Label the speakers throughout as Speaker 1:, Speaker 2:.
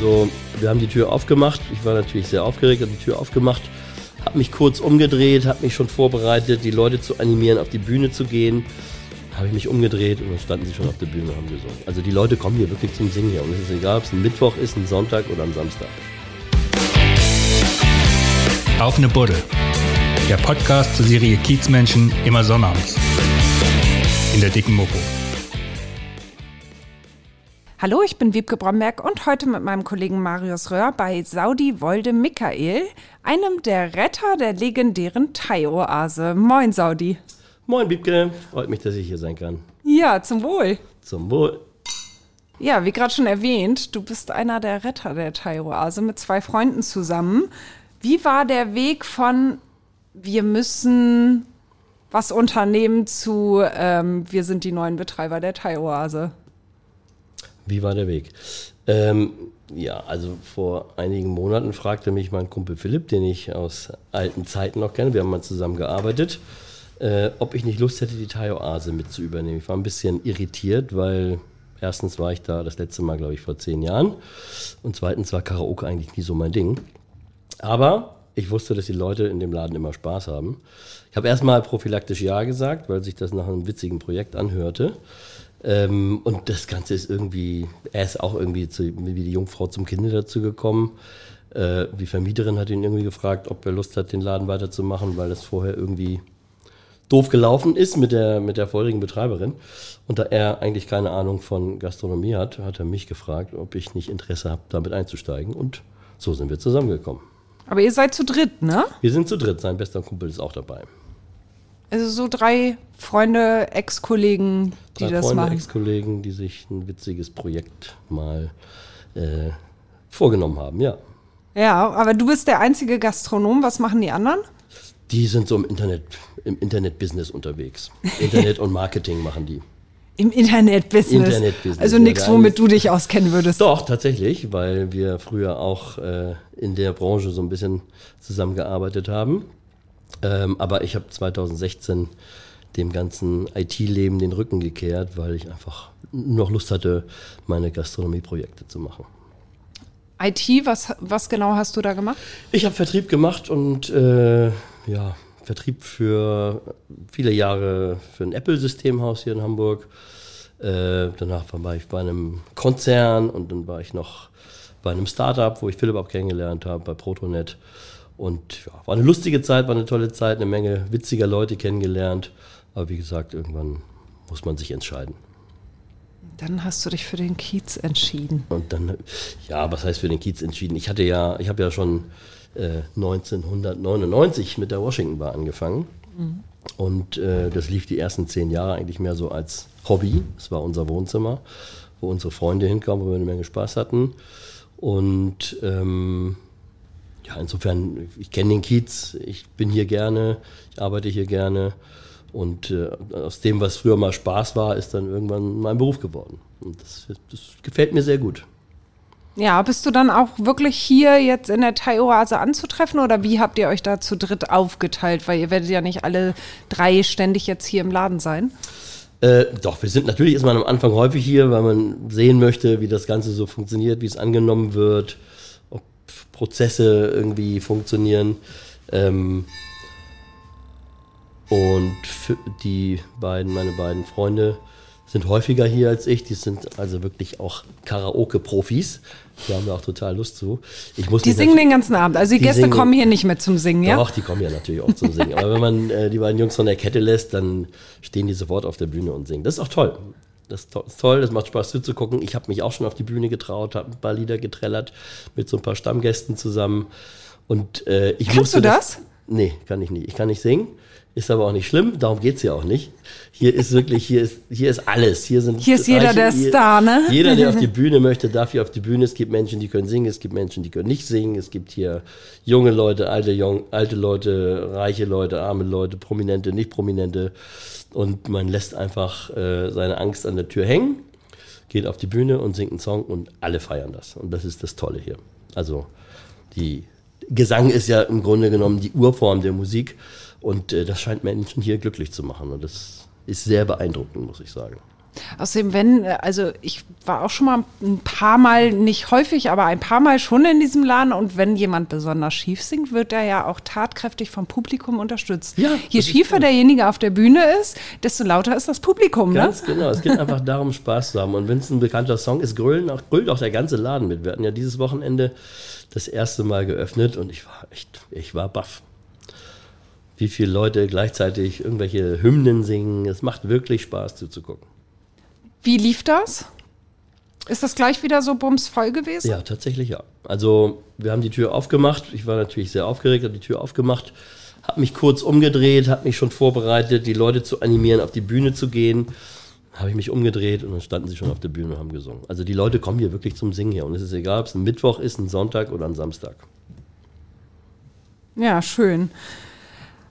Speaker 1: So, wir haben die Tür aufgemacht. Ich war natürlich sehr aufgeregt, habe die Tür aufgemacht, habe mich kurz umgedreht, habe mich schon vorbereitet, die Leute zu animieren, auf die Bühne zu gehen. Habe ich mich umgedreht und dann standen sie schon auf der Bühne und haben gesungen. Also die Leute kommen hier wirklich zum Singen hier. Und es ist egal, ob es ein Mittwoch ist, ein Sonntag oder ein Samstag.
Speaker 2: Auf eine Buddel. Der Podcast zur Serie Kiezmenschen immer sonnabends. In der dicken Mopo.
Speaker 3: Hallo, ich bin Wiebke Bromberg und heute mit meinem Kollegen Marius Röhr bei Saudi Wolde Michael, einem der Retter der legendären Thai-Oase. Moin, Saudi.
Speaker 1: Moin, Wiebke. Freut mich, dass ich hier sein kann.
Speaker 3: Ja, zum Wohl.
Speaker 1: Zum Wohl.
Speaker 3: Ja, wie gerade schon erwähnt, du bist einer der Retter der Thai-Oase mit zwei Freunden zusammen. Wie war der Weg von wir müssen was unternehmen zu ähm, wir sind die neuen Betreiber der Thai-Oase?
Speaker 1: Wie war der Weg? Ähm, ja, also vor einigen Monaten fragte mich mein Kumpel Philipp, den ich aus alten Zeiten noch kenne, wir haben mal zusammen gearbeitet, äh, ob ich nicht Lust hätte, die Thai-Oase mit zu übernehmen. Ich war ein bisschen irritiert, weil erstens war ich da das letzte Mal, glaube ich, vor zehn Jahren und zweitens war Karaoke eigentlich nie so mein Ding. Aber ich wusste, dass die Leute in dem Laden immer Spaß haben. Ich habe erstmal prophylaktisch Ja gesagt, weil sich das nach einem witzigen Projekt anhörte. Ähm, und das Ganze ist irgendwie, er ist auch irgendwie zu, wie die Jungfrau zum Kinde dazu gekommen. Äh, die Vermieterin hat ihn irgendwie gefragt, ob er Lust hat, den Laden weiterzumachen, weil das vorher irgendwie doof gelaufen ist mit der, mit der vorigen Betreiberin. Und da er eigentlich keine Ahnung von Gastronomie hat, hat er mich gefragt, ob ich nicht Interesse habe, damit einzusteigen. Und so sind wir zusammengekommen.
Speaker 3: Aber ihr seid zu dritt, ne?
Speaker 1: Wir sind zu dritt, sein bester Kumpel ist auch dabei.
Speaker 3: Also so drei Freunde, Ex-Kollegen, die
Speaker 1: Drei
Speaker 3: das
Speaker 1: Freunde,
Speaker 3: machen.
Speaker 1: Ex-Kollegen, die sich ein witziges Projekt mal äh, vorgenommen haben, ja.
Speaker 3: Ja, aber du bist der einzige Gastronom. Was machen die anderen?
Speaker 1: Die sind so im Internet, im Internet-Business unterwegs. Internet und Marketing machen die.
Speaker 3: Im Internet-Business.
Speaker 1: Internet-Business,
Speaker 3: Also nichts, womit du dich auskennen würdest.
Speaker 1: Doch, tatsächlich, weil wir früher auch äh, in der Branche so ein bisschen zusammengearbeitet haben. Ähm, aber ich habe 2016 dem ganzen IT-Leben den Rücken gekehrt, weil ich einfach nur noch Lust hatte, meine Gastronomieprojekte zu machen.
Speaker 3: IT, was, was genau hast du da gemacht?
Speaker 1: Ich habe Vertrieb gemacht und äh, ja, Vertrieb für viele Jahre für ein Apple-Systemhaus hier in Hamburg. Äh, danach war ich bei einem Konzern und dann war ich noch bei einem Startup, wo ich Philipp auch kennengelernt habe, bei Protonet. Und ja, war eine lustige Zeit, war eine tolle Zeit, eine Menge witziger Leute kennengelernt. Aber wie gesagt, irgendwann muss man sich entscheiden.
Speaker 3: Dann hast du dich für den Kiez entschieden.
Speaker 1: Und dann, ja, was heißt für den Kiez entschieden? Ich hatte ja, ich habe ja schon äh, 1999 mit der Washington Bar angefangen. Und äh, das lief die ersten zehn Jahre eigentlich mehr so als Hobby. Es war unser Wohnzimmer, wo unsere Freunde hinkamen, wo wir eine Menge Spaß hatten. Und ähm, ja, insofern, ich kenne den Kiez, ich bin hier gerne, ich arbeite hier gerne. Und äh, aus dem, was früher mal Spaß war, ist dann irgendwann mein Beruf geworden. Und das, das gefällt mir sehr gut.
Speaker 3: Ja, bist du dann auch wirklich hier jetzt in der Thai-Oase anzutreffen oder wie habt ihr euch da zu dritt aufgeteilt? Weil ihr werdet ja nicht alle drei ständig jetzt hier im Laden sein.
Speaker 1: Äh, doch, wir sind natürlich ist man am Anfang häufig hier, weil man sehen möchte, wie das Ganze so funktioniert, wie es angenommen wird, Prozesse irgendwie funktionieren. Ähm, und für die beiden, meine beiden Freunde, sind häufiger hier als ich. Die sind also wirklich auch Karaoke-Profis. Die haben da auch total Lust zu. Ich muss
Speaker 3: Die singen den ganzen Abend. Also die,
Speaker 1: Die
Speaker 3: Gäste
Speaker 1: singen-
Speaker 3: kommen hier nicht mit zum Singen, ja?
Speaker 1: Doch, die kommen ja natürlich auch zum Singen. Aber wenn man äh, die beiden Jungs von der Kette lässt, dann stehen die sofort auf der Bühne und singen. Das ist auch toll. Das ist to- ist toll, das macht Spaß zuzugucken. Ich habe mich auch schon auf die Bühne getraut, habe ein paar Lieder getrellert mit so ein paar Stammgästen zusammen. Und äh, ich
Speaker 3: Kannst
Speaker 1: musste
Speaker 3: du das?
Speaker 1: Nee, kann ich nicht. Ich kann nicht singen. Ist aber auch nicht schlimm, darum geht's hier auch nicht. Hier ist wirklich, hier ist, hier ist alles. Hier, sind
Speaker 3: Hier ist jeder der
Speaker 1: hier-
Speaker 3: Star, ne?
Speaker 1: Jeder, der auf die Bühne möchte, darf hier auf die Bühne. Es gibt Menschen, die können singen, es gibt Menschen, die können nicht singen. Es gibt hier junge Leute, alte, jung, alte Leute, reiche Leute, arme Leute, prominente, nicht prominente. Und man lässt einfach äh, seine Angst an der Tür hängen, geht auf die Bühne und singt einen Song und alle feiern das. Und das ist das Tolle hier. Also die Gesang ist ja im Grunde genommen die Urform der Musik und äh, das scheint Menschen hier glücklich zu machen und das ist sehr beeindruckend, muss ich sagen.
Speaker 3: Außerdem, wenn, äh, also ich war auch schon mal ein paar Mal, nicht häufig, aber ein paar Mal schon in diesem Laden und wenn jemand besonders schief singt, wird er ja auch tatkräftig vom Publikum unterstützt.
Speaker 1: Ja,
Speaker 3: Je schiefer
Speaker 1: toll.
Speaker 3: derjenige auf der Bühne ist, desto lauter ist das Publikum, ne?
Speaker 1: Ganz genau. Es geht einfach darum, Spaß zu haben. Und wenn es ein bekannter Song ist, grölen auch, grölt auch der ganze Laden mit. Wir hatten ja dieses Wochenende das erste Mal geöffnet und ich war echt, ich war baff. Wie viele Leute gleichzeitig irgendwelche Hymnen singen. Es macht wirklich Spaß zuzugucken.
Speaker 3: Wie lief das? Ist das gleich wieder so bumsvoll gewesen?
Speaker 1: Ja, tatsächlich ja. Also wir haben die Tür aufgemacht. Ich war natürlich sehr aufgeregt, habe die Tür aufgemacht, habe mich kurz umgedreht, habe mich schon vorbereitet, die Leute zu animieren, auf die Bühne zu gehen. Habe ich mich umgedreht und dann standen sie schon auf der Bühne und haben gesungen. Also die Leute kommen hier wirklich zum Singen her. Und es ist egal, ob es ein Mittwoch ist, ein Sonntag oder ein Samstag.
Speaker 3: Ja, schön.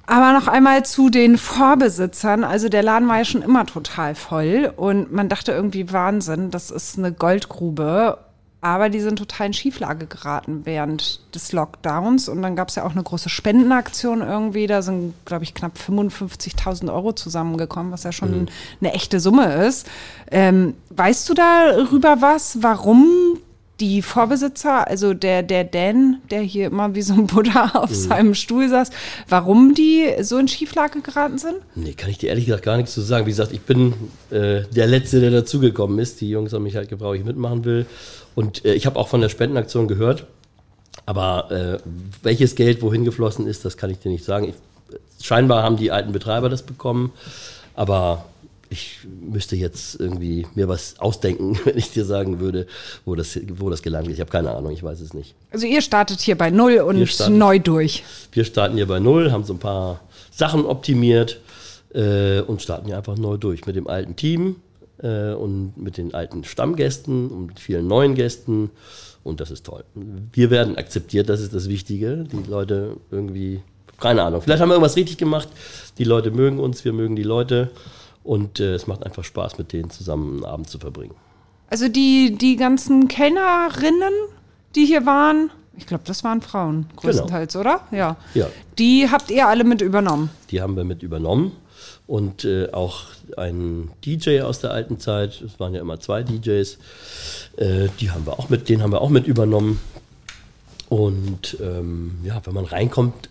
Speaker 3: Aber noch einmal zu den Vorbesitzern. Also der Laden war ja schon immer total voll und man dachte irgendwie Wahnsinn, das ist eine Goldgrube. Aber die sind total in Schieflage geraten während des Lockdowns. Und dann gab es ja auch eine große Spendenaktion irgendwie. Da sind, glaube ich, knapp 55.000 Euro zusammengekommen, was ja schon eine echte Summe ist. Ähm, weißt du darüber was, warum die Vorbesitzer, also der, der Dan, der hier immer wie so ein Buddha auf seinem Stuhl saß, warum die so in Schieflage geraten sind?
Speaker 1: Nee, kann ich dir ehrlich gesagt gar nichts zu sagen. Wie gesagt, ich bin äh, der Letzte, der dazugekommen ist. Die Jungs haben mich halt gebraucht, ich mitmachen will. Und äh, ich habe auch von der Spendenaktion gehört. Aber äh, welches Geld wohin geflossen ist, das kann ich dir nicht sagen. Ich, scheinbar haben die alten Betreiber das bekommen. Aber ich müsste jetzt irgendwie mir was ausdenken, wenn ich dir sagen würde, wo das, wo das gelandet ist. Ich habe keine Ahnung, ich weiß es nicht.
Speaker 3: Also ihr startet hier bei Null und
Speaker 1: starten-
Speaker 3: neu durch.
Speaker 1: Wir starten hier bei Null, haben so ein paar Sachen optimiert äh, und starten hier einfach neu durch mit dem alten Team äh, und mit den alten Stammgästen und mit vielen neuen Gästen. Und das ist toll. Wir werden akzeptiert, das ist das Wichtige. Die Leute irgendwie, keine Ahnung, vielleicht haben wir irgendwas richtig gemacht. Die Leute mögen uns, wir mögen die Leute. Und äh, es macht einfach Spaß, mit denen zusammen einen Abend zu verbringen.
Speaker 3: Also die, die ganzen Kellnerinnen, die hier waren, ich glaube, das waren Frauen größtenteils, oder? Ja.
Speaker 1: Ja.
Speaker 3: Die habt ihr alle mit übernommen.
Speaker 1: Die haben wir mit übernommen. Und äh, auch ein DJ aus der alten Zeit, es waren ja immer zwei DJs, äh, die haben wir auch mit, den haben wir auch mit übernommen. Und ähm, ja, wenn man reinkommt,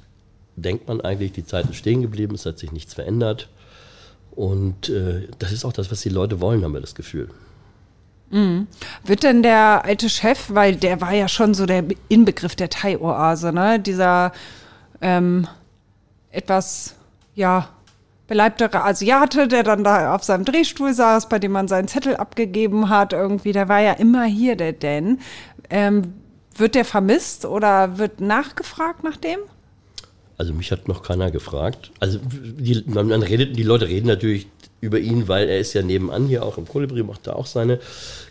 Speaker 1: denkt man eigentlich, die Zeit ist stehen geblieben, es hat sich nichts verändert. Und äh, das ist auch das, was die Leute wollen, haben wir das Gefühl.
Speaker 3: Wird denn der alte Chef, weil der war ja schon so der Inbegriff der Thai-Oase, ne? Dieser ähm, etwas, ja, beleibtere Asiate, der dann da auf seinem Drehstuhl saß, bei dem man seinen Zettel abgegeben hat, irgendwie, der war ja immer hier, der Dan. Ähm, wird der vermisst oder wird nachgefragt nach dem?
Speaker 1: Also mich hat noch keiner gefragt. Also die, man, man redet, die Leute reden natürlich über ihn, weil er ist ja nebenan hier auch im Kolibri, macht da auch seine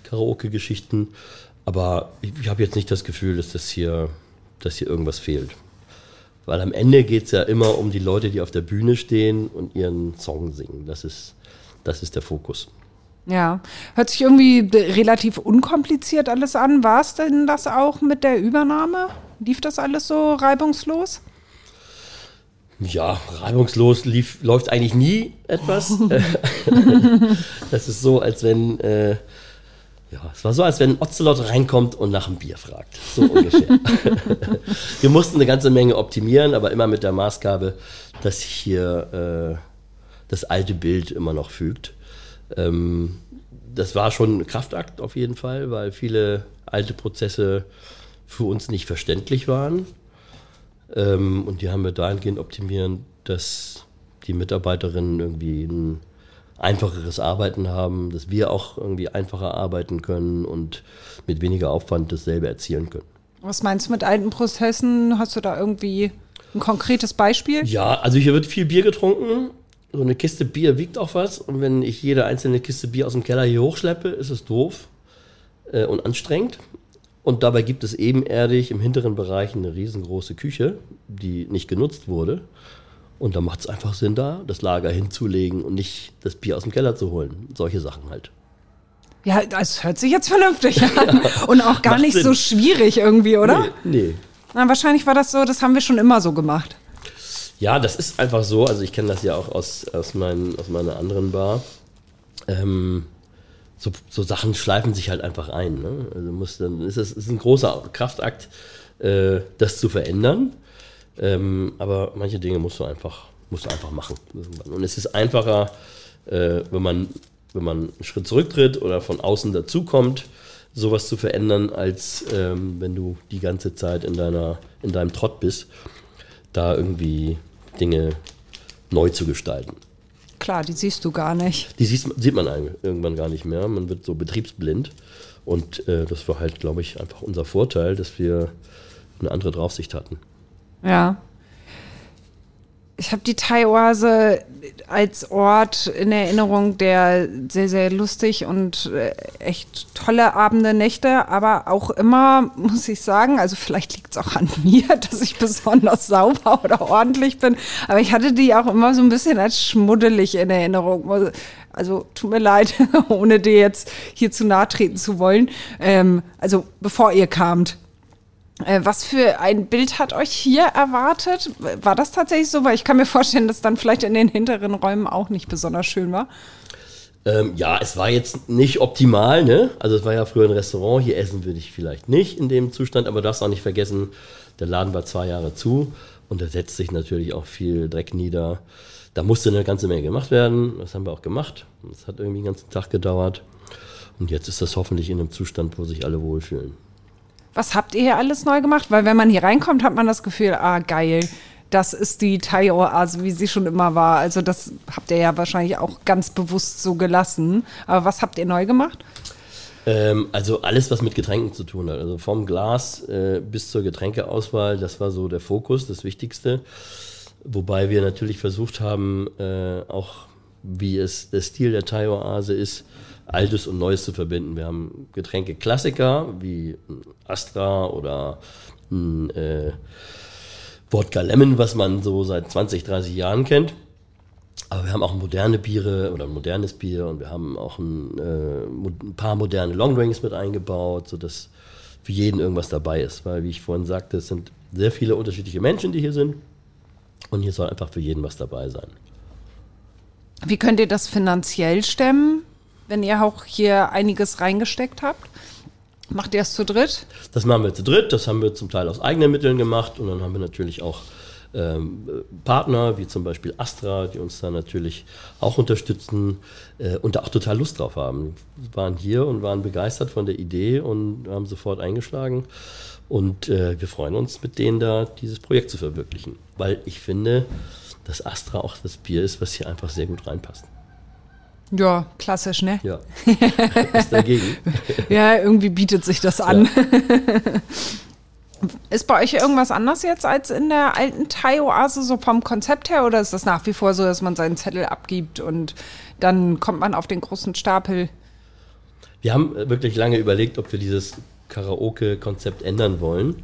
Speaker 1: Karaoke-Geschichten. Aber ich, ich habe jetzt nicht das Gefühl, dass das hier, dass hier irgendwas fehlt. Weil am Ende geht es ja immer um die Leute, die auf der Bühne stehen und ihren Song singen. Das ist, das ist der Fokus.
Speaker 3: Ja, hört sich irgendwie relativ unkompliziert alles an. War es denn das auch mit der Übernahme? Lief das alles so reibungslos?
Speaker 1: Ja, reibungslos lief, läuft eigentlich nie etwas. das ist so, als wenn, äh, ja, es war so, als wenn ein Ocelot reinkommt und nach einem Bier fragt. So ungefähr. Wir mussten eine ganze Menge optimieren, aber immer mit der Maßgabe, dass sich hier äh, das alte Bild immer noch fügt. Ähm, das war schon ein Kraftakt auf jeden Fall, weil viele alte Prozesse für uns nicht verständlich waren. Ähm, und die haben wir dahingehend optimieren, dass die Mitarbeiterinnen irgendwie ein einfacheres Arbeiten haben, dass wir auch irgendwie einfacher arbeiten können und mit weniger Aufwand dasselbe erzielen können.
Speaker 3: Was meinst du mit alten Prozessen? Hast du da irgendwie ein konkretes Beispiel?
Speaker 1: Ja, also hier wird viel Bier getrunken. So eine Kiste Bier wiegt auch was. Und wenn ich jede einzelne Kiste Bier aus dem Keller hier hochschleppe, ist es doof äh, und anstrengend. Und dabei gibt es ebenerdig im hinteren Bereich eine riesengroße Küche, die nicht genutzt wurde. Und da macht es einfach Sinn, da das Lager hinzulegen und nicht das Bier aus dem Keller zu holen. Solche Sachen halt.
Speaker 3: Ja, das hört sich jetzt vernünftig an. Und auch gar nicht
Speaker 1: Sinn.
Speaker 3: so schwierig irgendwie, oder?
Speaker 1: Nee, nee.
Speaker 3: Na, wahrscheinlich war das so, das haben wir schon immer so gemacht.
Speaker 1: Ja, das ist einfach so. Also ich kenne das ja auch aus, aus, mein, aus meiner anderen Bar. Ähm, so, so Sachen schleifen sich halt einfach ein. Ne? Also muss, dann ist es ist ein großer Kraftakt, äh, das zu verändern. Ähm, aber manche Dinge musst du einfach, musst du einfach machen. Und es ist einfacher, äh, wenn, man, wenn man einen Schritt zurücktritt oder von außen dazukommt, sowas zu verändern, als ähm, wenn du die ganze Zeit in, deiner, in deinem Trott bist, da irgendwie Dinge neu zu gestalten.
Speaker 3: Klar, die siehst du gar nicht.
Speaker 1: Die siehst, sieht man irgendwann gar nicht mehr. Man wird so betriebsblind. Und äh, das war halt, glaube ich, einfach unser Vorteil, dass wir eine andere Draufsicht hatten.
Speaker 3: Ja. Ich habe die Thai-Oase als Ort in Erinnerung, der sehr, sehr lustig und äh, echt tolle Abende, Nächte, aber auch immer, muss ich sagen, also vielleicht liegt es auch an mir, dass ich besonders sauber oder ordentlich bin, aber ich hatte die auch immer so ein bisschen als schmuddelig in Erinnerung. Also tut mir leid, ohne dir jetzt hier zu nahe treten zu wollen. Ähm, also bevor ihr kamt, was für ein Bild hat euch hier erwartet? War das tatsächlich so? Weil ich kann mir vorstellen, dass dann vielleicht in den hinteren Räumen auch nicht besonders schön war.
Speaker 1: Ähm, ja, es war jetzt nicht optimal, ne? Also es war ja früher ein Restaurant, hier essen würde ich vielleicht nicht in dem Zustand, aber darfst auch nicht vergessen, der Laden war zwei Jahre zu und da setzt sich natürlich auch viel Dreck nieder. Da musste eine ganze Menge gemacht werden, das haben wir auch gemacht. Das hat irgendwie den ganzen Tag gedauert. Und jetzt ist das hoffentlich in einem Zustand, wo sich alle wohlfühlen.
Speaker 3: Was habt ihr hier alles neu gemacht? Weil wenn man hier reinkommt, hat man das Gefühl, ah geil, das ist die Thai-Oase, wie sie schon immer war. Also das habt ihr ja wahrscheinlich auch ganz bewusst so gelassen. Aber was habt ihr neu gemacht?
Speaker 1: Ähm, also alles, was mit Getränken zu tun hat. Also vom Glas äh, bis zur Getränkeauswahl, das war so der Fokus, das Wichtigste. Wobei wir natürlich versucht haben, äh, auch wie es der Stil der Thai-Oase ist, Altes und Neues zu verbinden. Wir haben Getränke Klassiker wie Astra oder ein äh, Wodka Lemon, was man so seit 20, 30 Jahren kennt. Aber wir haben auch moderne Biere oder ein modernes Bier und wir haben auch ein, äh, ein paar moderne Longdrinks mit eingebaut, sodass für jeden irgendwas dabei ist. Weil, wie ich vorhin sagte, es sind sehr viele unterschiedliche Menschen, die hier sind. Und hier soll einfach für jeden was dabei sein.
Speaker 3: Wie könnt ihr das finanziell stemmen? Wenn ihr auch hier einiges reingesteckt habt? Macht ihr es zu dritt?
Speaker 1: Das machen wir zu dritt. Das haben wir zum Teil aus eigenen Mitteln gemacht. Und dann haben wir natürlich auch ähm, Partner, wie zum Beispiel Astra, die uns da natürlich auch unterstützen äh, und da auch total Lust drauf haben. Die waren hier und waren begeistert von der Idee und haben sofort eingeschlagen. Und äh, wir freuen uns, mit denen da dieses Projekt zu verwirklichen. Weil ich finde, dass Astra auch das Bier ist, was hier einfach sehr gut reinpasst.
Speaker 3: Ja, klassisch, ne?
Speaker 1: Ja. Ist dagegen.
Speaker 3: ja, irgendwie bietet sich das an. Ja. Ist bei euch irgendwas anders jetzt als in der alten Thai-Oase, so vom Konzept her? Oder ist das nach wie vor so, dass man seinen Zettel abgibt und dann kommt man auf den großen Stapel?
Speaker 1: Wir haben wirklich lange überlegt, ob wir dieses Karaoke-Konzept ändern wollen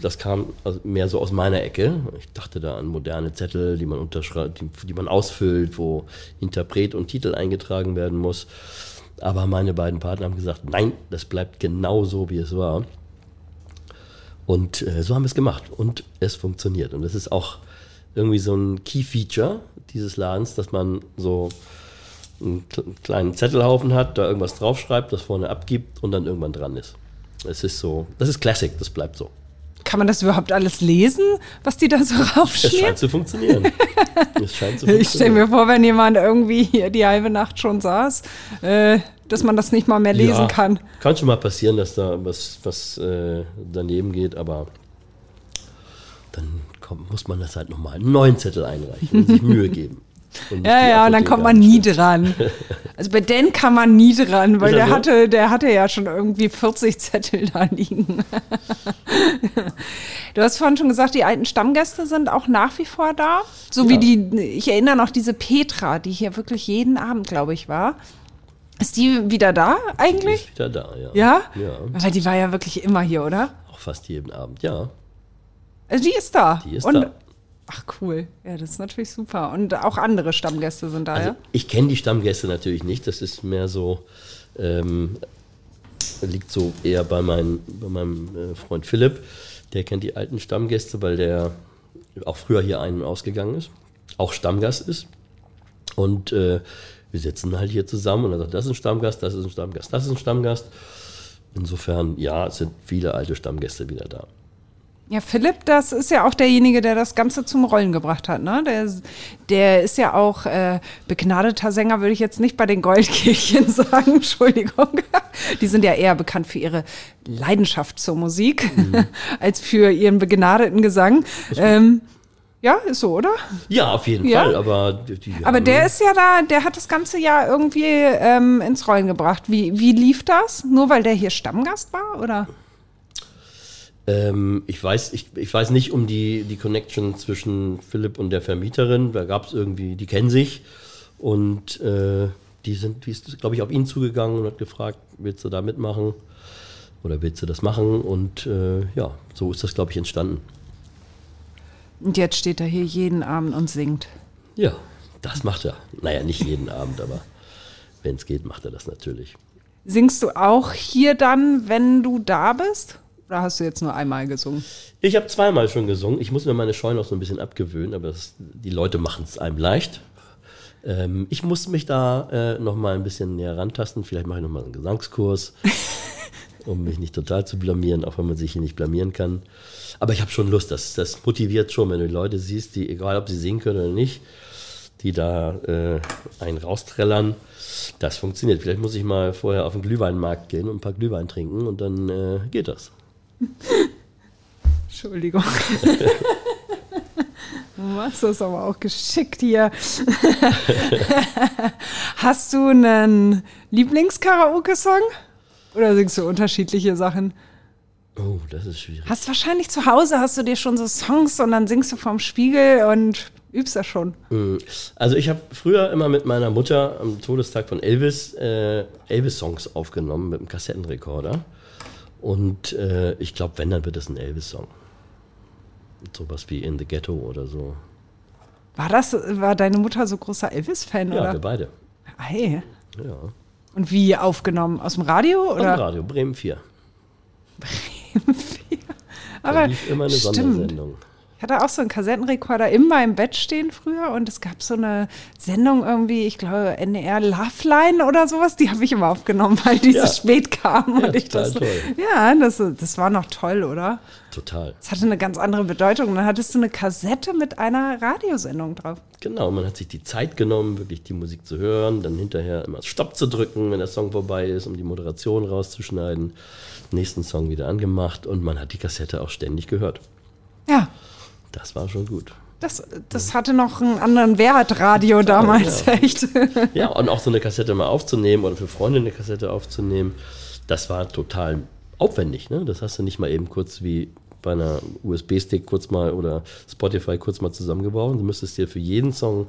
Speaker 1: das kam mehr so aus meiner Ecke. Ich dachte da an moderne Zettel, die man unterschreibt, die, die, man ausfüllt, wo Interpret und Titel eingetragen werden muss. Aber meine beiden Partner haben gesagt, nein, das bleibt genau so, wie es war. Und äh, so haben wir es gemacht und es funktioniert. Und das ist auch irgendwie so ein Key-Feature dieses Ladens, dass man so einen kleinen Zettelhaufen hat, da irgendwas draufschreibt, das vorne abgibt und dann irgendwann dran ist. Es ist so, das ist Classic, das bleibt so.
Speaker 3: Kann man das überhaupt alles lesen, was die da so raufschreiben?
Speaker 1: Es scheint zu funktionieren.
Speaker 3: scheint zu funktionieren. Ich stelle mir vor, wenn jemand irgendwie hier die halbe Nacht schon saß, äh, dass man das nicht mal mehr lesen ja, kann.
Speaker 1: Kann schon mal passieren, dass da was, was äh, daneben geht, aber dann kommt, muss man das halt nochmal einen neuen Zettel einreichen und sich Mühe geben.
Speaker 3: Ja, ja, und dann kommt man nie dran. Also bei Dan kann man nie dran, weil der so? hatte, der hatte ja schon irgendwie 40 Zettel da liegen. Du hast vorhin schon gesagt, die alten Stammgäste sind auch nach wie vor da. So ja. wie die, ich erinnere noch diese Petra, die hier wirklich jeden Abend, glaube ich, war. Ist die wieder da eigentlich? Die
Speaker 1: ist wieder da, ja.
Speaker 3: Ja? Ja. Weil die war ja wirklich immer hier, oder?
Speaker 1: Auch fast jeden Abend, ja.
Speaker 3: Also die ist da.
Speaker 1: Die ist und da.
Speaker 3: Ach cool, ja, das ist natürlich super. Und auch andere Stammgäste sind da,
Speaker 1: also,
Speaker 3: ja?
Speaker 1: Ich kenne die Stammgäste natürlich nicht. Das ist mehr so, ähm, liegt so eher bei, mein, bei meinem äh, Freund Philipp. Der kennt die alten Stammgäste, weil der auch früher hier ein- und ausgegangen ist, auch Stammgast ist. Und äh, wir sitzen halt hier zusammen und er sagt, das ist ein Stammgast, das ist ein Stammgast, das ist ein Stammgast. Insofern, ja, es sind viele alte Stammgäste wieder da.
Speaker 3: Ja, Philipp, das ist ja auch derjenige, der das Ganze zum Rollen gebracht hat. Ne? Der, der ist ja auch äh, begnadeter Sänger, würde ich jetzt nicht bei den Goldkirchen sagen, Entschuldigung. Die sind ja eher bekannt für ihre Leidenschaft zur Musik mhm. als für ihren begnadeten Gesang. Ähm, ja, ist so, oder?
Speaker 1: Ja, auf jeden ja. Fall. Aber, die,
Speaker 3: aber der ist ja da, der hat das ganze Jahr irgendwie ähm, ins Rollen gebracht. Wie, wie lief das? Nur weil der hier Stammgast war, oder?
Speaker 1: Ähm, ich, weiß, ich, ich weiß nicht um die, die Connection zwischen Philipp und der Vermieterin. Da gab es irgendwie, die kennen sich und äh, die sind, die ist, glaube ich, auf ihn zugegangen und hat gefragt, willst du da mitmachen oder willst du das machen? Und äh, ja, so ist das, glaube ich, entstanden.
Speaker 3: Und jetzt steht er hier jeden Abend und singt.
Speaker 1: Ja, das macht er. Naja, nicht jeden Abend, aber wenn es geht, macht er das natürlich.
Speaker 3: Singst du auch hier dann, wenn du da bist? Oder hast du jetzt nur einmal gesungen?
Speaker 1: Ich habe zweimal schon gesungen. Ich muss mir meine Scheu noch so ein bisschen abgewöhnen, aber das, die Leute machen es einem leicht. Ähm, ich muss mich da äh, noch mal ein bisschen näher rantasten. Vielleicht mache ich noch mal einen Gesangskurs, um mich nicht total zu blamieren, auch wenn man sich hier nicht blamieren kann. Aber ich habe schon Lust. Das, das motiviert schon, wenn du Leute siehst, die, egal ob sie singen können oder nicht, die da äh, einen rausträllern. Das funktioniert. Vielleicht muss ich mal vorher auf den Glühweinmarkt gehen und ein paar Glühwein trinken und dann äh, geht das.
Speaker 3: Entschuldigung. Du machst das aber auch geschickt hier. Hast du einen Lieblings-Karaoke-Song? Oder singst du unterschiedliche Sachen?
Speaker 1: Oh, das ist schwierig.
Speaker 3: Hast wahrscheinlich zu Hause, hast du dir schon so Songs und dann singst du vorm Spiegel und übst das schon.
Speaker 1: Mm. Also ich habe früher immer mit meiner Mutter am Todestag von Elvis äh, Elvis-Songs aufgenommen mit einem Kassettenrekorder. Und äh, ich glaube, wenn, dann wird es ein Elvis-Song. Sowas wie In the Ghetto oder so.
Speaker 3: War das, war deine Mutter so großer Elvis-Fan,
Speaker 1: ja,
Speaker 3: oder?
Speaker 1: wir beide.
Speaker 3: Hey.
Speaker 1: Ja.
Speaker 3: Und wie aufgenommen? Aus dem Radio? Oder?
Speaker 1: Aus dem Radio, Bremen 4.
Speaker 3: Bremen 4.
Speaker 1: Aber da lief immer eine stimmt. Sondersendung
Speaker 3: hatte auch so einen Kassettenrekorder in meinem Bett stehen früher und es gab so eine Sendung irgendwie, ich glaube NDR Loveline oder sowas, die habe ich immer aufgenommen, weil die ja. so spät kam.
Speaker 1: Ja,
Speaker 3: und ich
Speaker 1: das, toll.
Speaker 3: Ja, das, das war noch toll, oder?
Speaker 1: Total.
Speaker 3: Es hatte eine ganz andere Bedeutung. Und dann hattest du eine Kassette mit einer Radiosendung drauf.
Speaker 1: Genau, man hat sich die Zeit genommen, wirklich die Musik zu hören, dann hinterher immer Stopp zu drücken, wenn der Song vorbei ist, um die Moderation rauszuschneiden, nächsten Song wieder angemacht und man hat die Kassette auch ständig gehört.
Speaker 3: Ja.
Speaker 1: Das war schon gut.
Speaker 3: Das, das hatte noch einen anderen Wert, Radio damals,
Speaker 1: ja.
Speaker 3: echt.
Speaker 1: Ja, und auch so eine Kassette mal aufzunehmen oder für Freunde eine Kassette aufzunehmen, das war total aufwendig. Ne? Das hast du nicht mal eben kurz wie bei einer USB-Stick kurz mal oder Spotify kurz mal zusammengebaut. Du müsstest dir für jeden Song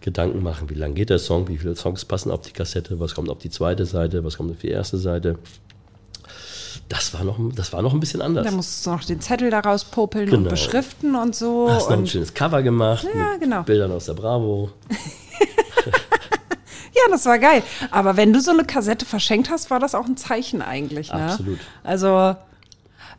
Speaker 1: Gedanken machen, wie lang geht der Song, wie viele Songs passen auf die Kassette, was kommt auf die zweite Seite, was kommt auf die erste Seite. Das war noch, das war noch ein bisschen anders.
Speaker 3: Da musst du noch den Zettel daraus popeln genau. und beschriften und so.
Speaker 1: Hast
Speaker 3: noch
Speaker 1: ein schönes Cover gemacht
Speaker 3: ja,
Speaker 1: mit
Speaker 3: genau.
Speaker 1: Bildern aus der Bravo.
Speaker 3: ja, das war geil. Aber wenn du so eine Kassette verschenkt hast, war das auch ein Zeichen eigentlich. Ne?
Speaker 1: Absolut.
Speaker 3: Also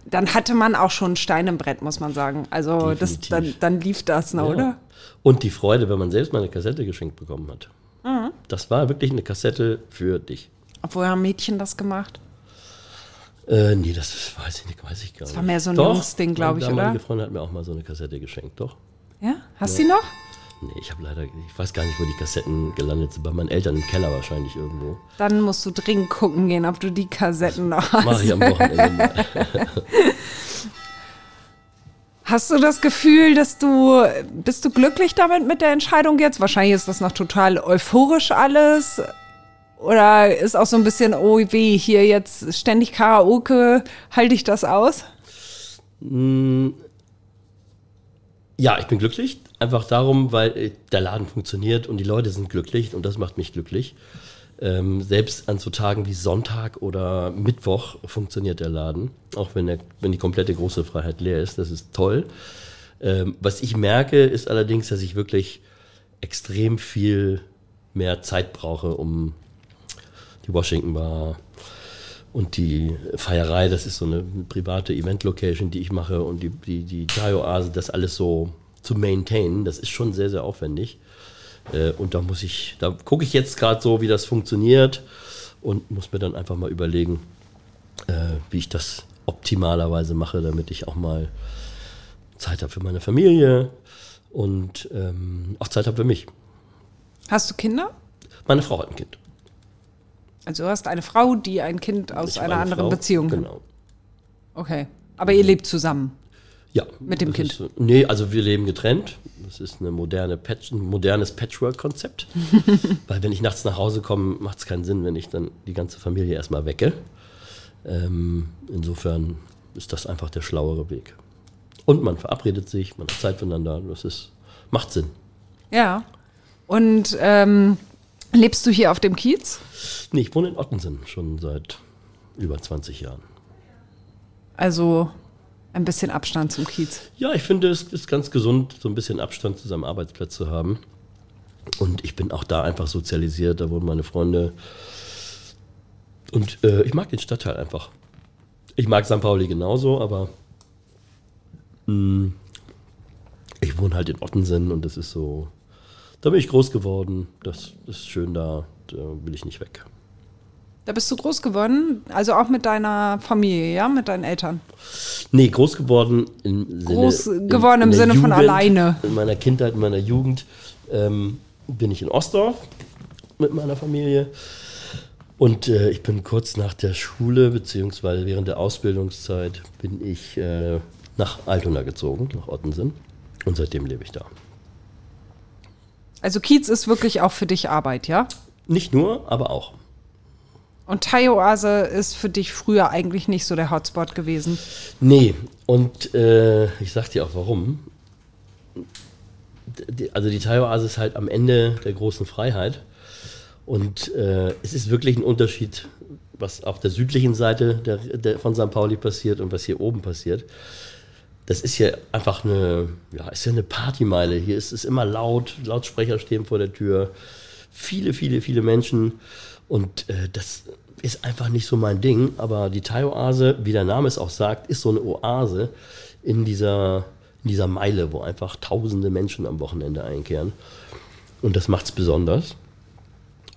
Speaker 3: dann hatte man auch schon ein Stein im Brett, muss man sagen. Also das, dann, dann lief das, ne, ja. oder?
Speaker 1: Und die Freude, wenn man selbst mal eine Kassette geschenkt bekommen hat.
Speaker 3: Mhm.
Speaker 1: Das war wirklich eine Kassette für dich.
Speaker 3: Obwohl haben Mädchen das gemacht?
Speaker 1: Äh, nee, das weiß ich nicht, weiß ich gar nicht.
Speaker 3: Das war mehr so ein
Speaker 1: Doch,
Speaker 3: Jungsding, glaube ich, oder?
Speaker 1: Meine Freundin hat mir auch mal so eine Kassette geschenkt, doch.
Speaker 3: Ja? Hast du ja. sie noch?
Speaker 1: Nee, ich habe leider, ich weiß gar nicht, wo die Kassetten gelandet sind. Bei meinen Eltern im Keller wahrscheinlich irgendwo.
Speaker 3: Dann musst du dringend gucken gehen, ob du die Kassetten noch hast.
Speaker 1: Mach ich am Wochenende mal.
Speaker 3: Hast du das Gefühl, dass du, bist du glücklich damit mit der Entscheidung jetzt? Wahrscheinlich ist das noch total euphorisch alles. Oder ist auch so ein bisschen, oh weh, hier jetzt ständig Karaoke, halte ich das aus?
Speaker 1: Mm. Ja, ich bin glücklich. Einfach darum, weil äh, der Laden funktioniert und die Leute sind glücklich und das macht mich glücklich. Ähm, selbst an so Tagen wie Sonntag oder Mittwoch funktioniert der Laden, auch wenn, der, wenn die komplette große Freiheit leer ist. Das ist toll. Ähm, was ich merke, ist allerdings, dass ich wirklich extrem viel mehr Zeit brauche, um die Washington Bar und die Feierei, das ist so eine private Event-Location, die ich mache und die, die, die Thai-Oase, das alles so zu maintainen, das ist schon sehr, sehr aufwendig. Äh, und da muss ich, da gucke ich jetzt gerade so, wie das funktioniert und muss mir dann einfach mal überlegen, äh, wie ich das optimalerweise mache, damit ich auch mal Zeit habe für meine Familie und ähm, auch Zeit habe für mich.
Speaker 3: Hast du Kinder?
Speaker 1: Meine Frau hat ein Kind.
Speaker 3: Also du hast eine Frau, die ein Kind aus einer
Speaker 1: eine
Speaker 3: anderen
Speaker 1: Frau.
Speaker 3: Beziehung hat.
Speaker 1: Genau.
Speaker 3: Okay. Aber ihr lebt zusammen.
Speaker 1: Ja.
Speaker 3: Mit dem Kind?
Speaker 1: Ist, nee, also wir leben getrennt. Das ist eine moderne Patch, ein modernes Patchwork-Konzept. Weil wenn ich nachts nach Hause komme, macht es keinen Sinn, wenn ich dann die ganze Familie erstmal wecke. Ähm, insofern ist das einfach der schlauere Weg. Und man verabredet sich, man hat Zeit füreinander. Das ist, macht Sinn.
Speaker 3: Ja. Und ähm, lebst du hier auf dem Kiez?
Speaker 1: Nee, ich wohne in Ottensen schon seit über 20 Jahren.
Speaker 3: Also ein bisschen Abstand zum Kiez.
Speaker 1: Ja, ich finde, es ist ganz gesund, so ein bisschen Abstand zu seinem Arbeitsplatz zu haben. Und ich bin auch da einfach sozialisiert, da wohnen meine Freunde. Und äh, ich mag den Stadtteil einfach. Ich mag St. Pauli genauso, aber mh, ich wohne halt in Ottensen und das ist so, da bin ich groß geworden, das ist schön da, da will ich nicht weg.
Speaker 3: Da bist du groß geworden, also auch mit deiner Familie, ja, mit deinen Eltern.
Speaker 1: Nee, groß geworden im Sinne.
Speaker 3: Groß geworden im
Speaker 1: der
Speaker 3: Sinne von alleine.
Speaker 1: In meiner Kindheit, in meiner Jugend ähm, bin ich in Ostdorf mit meiner Familie. Und äh, ich bin kurz nach der Schule, beziehungsweise während der Ausbildungszeit, bin ich äh, nach Altona gezogen, nach Ottensen. Und seitdem lebe ich da.
Speaker 3: Also Kiez ist wirklich auch für dich Arbeit, ja?
Speaker 1: Nicht nur, aber auch.
Speaker 3: Und Thai-Oase ist für dich früher eigentlich nicht so der Hotspot gewesen.
Speaker 1: Nee, und äh, ich sag dir auch warum. Also die Thai-Oase ist halt am Ende der großen Freiheit. Und äh, es ist wirklich ein Unterschied, was auf der südlichen Seite der, der, von St. Pauli passiert und was hier oben passiert. Das ist hier einfach eine, ja, ist ja eine Partymeile. Hier ist es immer laut, Lautsprecher stehen vor der Tür, viele, viele, viele Menschen. Und äh, das ist einfach nicht so mein Ding. Aber die Thai-Oase, wie der Name es auch sagt, ist so eine Oase in dieser, in dieser Meile, wo einfach tausende Menschen am Wochenende einkehren. Und das macht es besonders.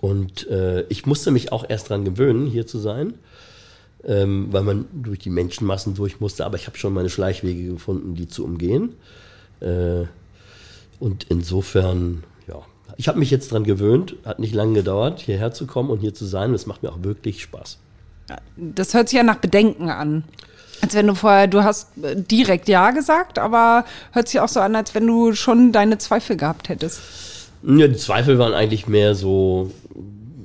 Speaker 1: Und äh, ich musste mich auch erst dran gewöhnen, hier zu sein, ähm, weil man durch die Menschenmassen durch musste. Aber ich habe schon meine Schleichwege gefunden, die zu umgehen. Äh, und insofern, ja, ich habe mich jetzt dran gewöhnt. Hat nicht lange gedauert, hierher zu kommen und hier zu sein. Es macht mir auch wirklich Spaß.
Speaker 3: Das hört sich ja nach Bedenken an. Als wenn du vorher, du hast äh, direkt Ja gesagt, aber hört sich auch so an, als wenn du schon deine Zweifel gehabt hättest.
Speaker 1: Ja, die Zweifel waren eigentlich mehr so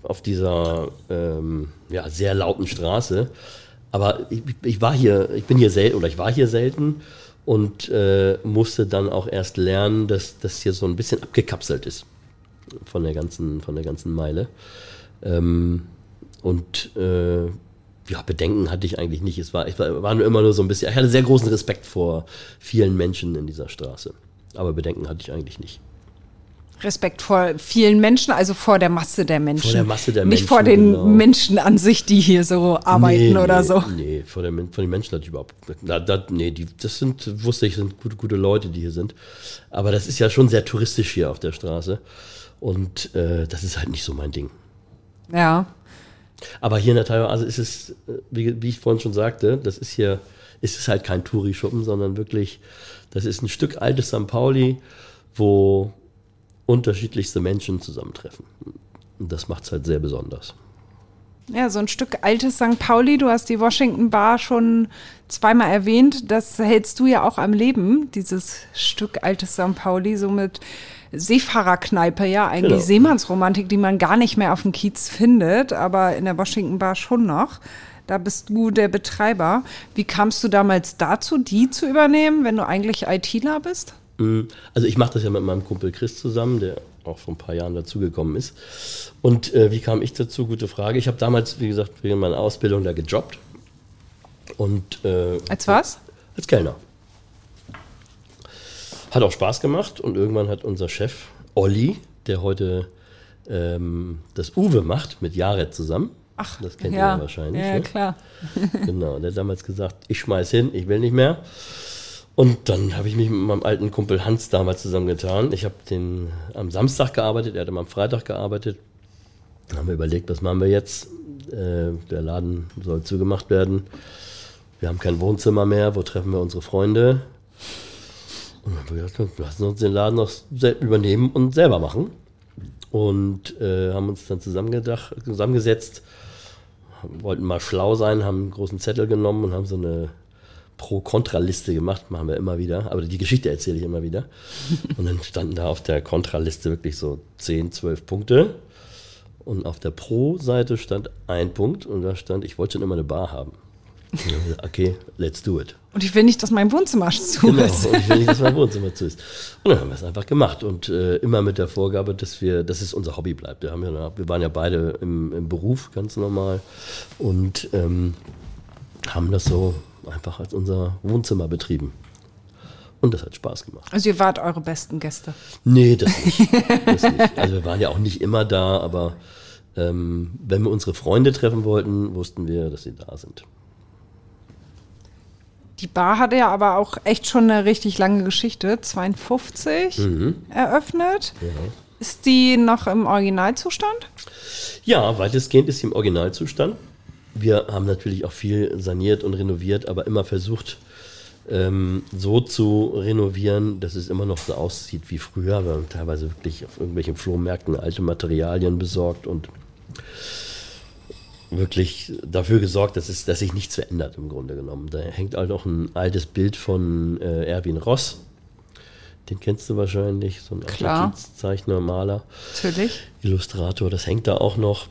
Speaker 1: auf dieser ähm, ja, sehr lauten Straße. Aber ich, ich war hier, ich bin hier selten oder ich war hier selten und äh, musste dann auch erst lernen, dass das hier so ein bisschen abgekapselt ist von der ganzen, von der ganzen Meile. Ähm, und äh, ja, Bedenken hatte ich eigentlich nicht. Es war, ich war, nur immer nur so ein bisschen, ich hatte sehr großen Respekt vor vielen Menschen in dieser Straße. Aber Bedenken hatte ich eigentlich nicht.
Speaker 3: Respekt vor vielen Menschen, also vor der Masse der Menschen.
Speaker 1: Vor der Masse der
Speaker 3: Nicht
Speaker 1: Menschen,
Speaker 3: vor den
Speaker 1: genau.
Speaker 3: Menschen an sich, die hier so arbeiten
Speaker 1: Nee,
Speaker 3: oder
Speaker 1: nee,
Speaker 3: so.
Speaker 1: Nee, vor, der, vor den Menschen hatte ich überhaupt. Da, da, nee, die, das sind, wusste ich, sind gute, gute Leute, die hier sind. Aber das ist ja schon sehr touristisch hier auf der Straße. Und äh, das ist halt nicht so mein Ding.
Speaker 3: Ja.
Speaker 1: Aber hier in der Thai-Oase ist es, äh, wie, wie ich vorhin schon sagte, das ist hier, ist es halt kein Touri-Schuppen, sondern wirklich, das ist ein Stück altes St. Pauli, wo unterschiedlichste Menschen zusammentreffen. Und das macht es halt sehr besonders.
Speaker 3: Ja, so ein Stück altes St. Pauli, du hast die Washington Bar schon zweimal erwähnt, das hältst du ja auch am Leben, dieses Stück altes St. Pauli, so mit Seefahrerkneipe, ja, eigentlich
Speaker 1: Genau.
Speaker 3: Seemannsromantik, die man gar nicht mehr auf dem Kiez findet, aber in der Washington Bar schon noch. Da bist du der Betreiber. Wie kamst du damals dazu, die zu übernehmen, wenn du eigentlich ITler bist?
Speaker 1: Mm, Also ich mache das ja mit meinem Kumpel Chris zusammen, der auch vor ein paar Jahren dazugekommen ist. Und äh, wie kam ich dazu? Gute Frage. Ich habe damals, wie gesagt, während meiner Ausbildung da gejobbt. Und äh,
Speaker 3: Als was?
Speaker 1: als Kellner. Hat auch Spaß gemacht und irgendwann hat unser Chef Olli, der heute ähm, das Uwe macht mit Jared zusammen.
Speaker 3: Ach,
Speaker 1: das kennt
Speaker 3: ja.
Speaker 1: ihr wahrscheinlich.
Speaker 3: Ja,
Speaker 1: ne?
Speaker 3: klar.
Speaker 1: Genau, der hat damals gesagt, ich schmeiß hin, ich will nicht mehr. Und dann habe ich mich mit meinem alten Kumpel Hans damals zusammengetan. Ich habe den am Samstag gearbeitet, er hat am Freitag gearbeitet. Dann haben wir überlegt, was machen wir jetzt? Äh, der Laden soll zugemacht werden. Wir haben kein Wohnzimmer mehr. Wo treffen wir unsere Freunde? Und dann haben wir gedacht, lassen uns den Laden noch übernehmen und selber machen. Und äh, haben uns dann zusammengesetzt, wollten mal schlau sein, haben einen großen Zettel genommen und haben so eine Pro-Kontra-Liste gemacht, machen wir immer wieder, aber die Geschichte erzähle ich immer wieder. Und dann standen da auf der Kontra-Liste wirklich so 10, 12 Punkte. Und auf der Pro-Seite stand ein Punkt und da stand, ich wollte schon immer eine Bar haben. Okay, let's do it.
Speaker 3: Und ich will nicht, dass mein Wohnzimmer zu
Speaker 1: genau,
Speaker 3: ist.
Speaker 1: und ich will nicht, dass mein Wohnzimmer zu ist. Und dann haben wir es einfach gemacht und äh, immer mit der Vorgabe, dass wir, dass es unser Hobby bleibt. Wir, haben ja, wir waren ja beide im, im Beruf, ganz normal und ähm, haben das so einfach als unser Wohnzimmer betrieben. Und das hat Spaß gemacht.
Speaker 3: Also ihr wart eure besten Gäste.
Speaker 1: Nee, das nicht. Das nicht. Also wir waren ja auch nicht immer da, aber ähm, wenn wir unsere Freunde treffen wollten, wussten wir, dass sie da sind.
Speaker 3: Die Bar hatte ja aber auch echt schon eine richtig lange Geschichte. 52 mhm. eröffnet. Ja. Ist die noch im Originalzustand?
Speaker 1: Ja, weitestgehend ist sie im Originalzustand. Wir haben natürlich auch viel saniert und renoviert, aber immer versucht, ähm, so zu renovieren, dass es immer noch so aussieht wie früher. Wir haben teilweise wirklich auf irgendwelchen Flohmärkten alte Materialien besorgt und wirklich dafür gesorgt, dass, es, dass sich nichts verändert im Grunde genommen. Da hängt halt auch ein altes Bild von äh, Erwin Ross. Den kennst du wahrscheinlich, so ein Zeichner, Maler.
Speaker 3: Natürlich.
Speaker 1: Illustrator, das hängt da auch noch.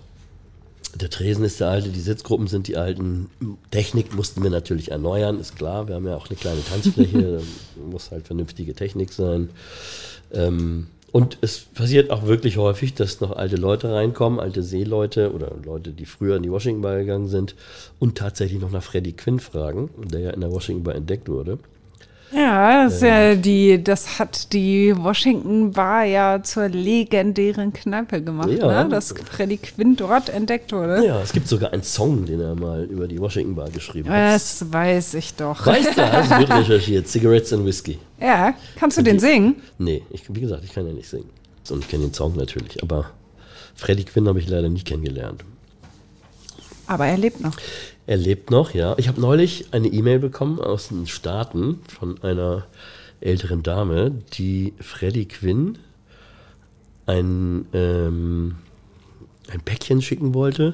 Speaker 1: Der Tresen ist der alte, die Sitzgruppen sind die alten. Technik mussten wir natürlich erneuern, ist klar. Wir haben ja auch eine kleine Tanzfläche, muss halt vernünftige Technik sein. Ähm, und es passiert auch wirklich häufig, dass noch alte Leute reinkommen, alte Seeleute oder Leute, die früher in die Washington Bar gegangen sind und tatsächlich noch nach Freddie Quinn fragen, der ja in der Washington Bar entdeckt wurde.
Speaker 3: Ja, das, ja die, das hat die Washington Bar ja zur legendären Kneipe gemacht, ja. ne? dass Freddie Quinn dort entdeckt wurde.
Speaker 1: Ja, es gibt sogar einen Song, den er mal über die Washington Bar geschrieben
Speaker 3: hat. Das weiß ich doch.
Speaker 1: Weißt du, hast du gut recherchiert. Cigarettes and Whiskey.
Speaker 3: Ja, kannst du den singen?
Speaker 1: Nee, ich, wie gesagt, ich kann ja nicht singen. Und ich kenne den Song natürlich, aber Freddie Quinn habe ich leider nie kennengelernt.
Speaker 3: Aber er lebt noch.
Speaker 1: Er lebt noch, ja. Ich habe neulich eine E-Mail bekommen aus den Staaten von einer älteren Dame, die Freddie Quinn ein, ähm, ein Päckchen schicken wollte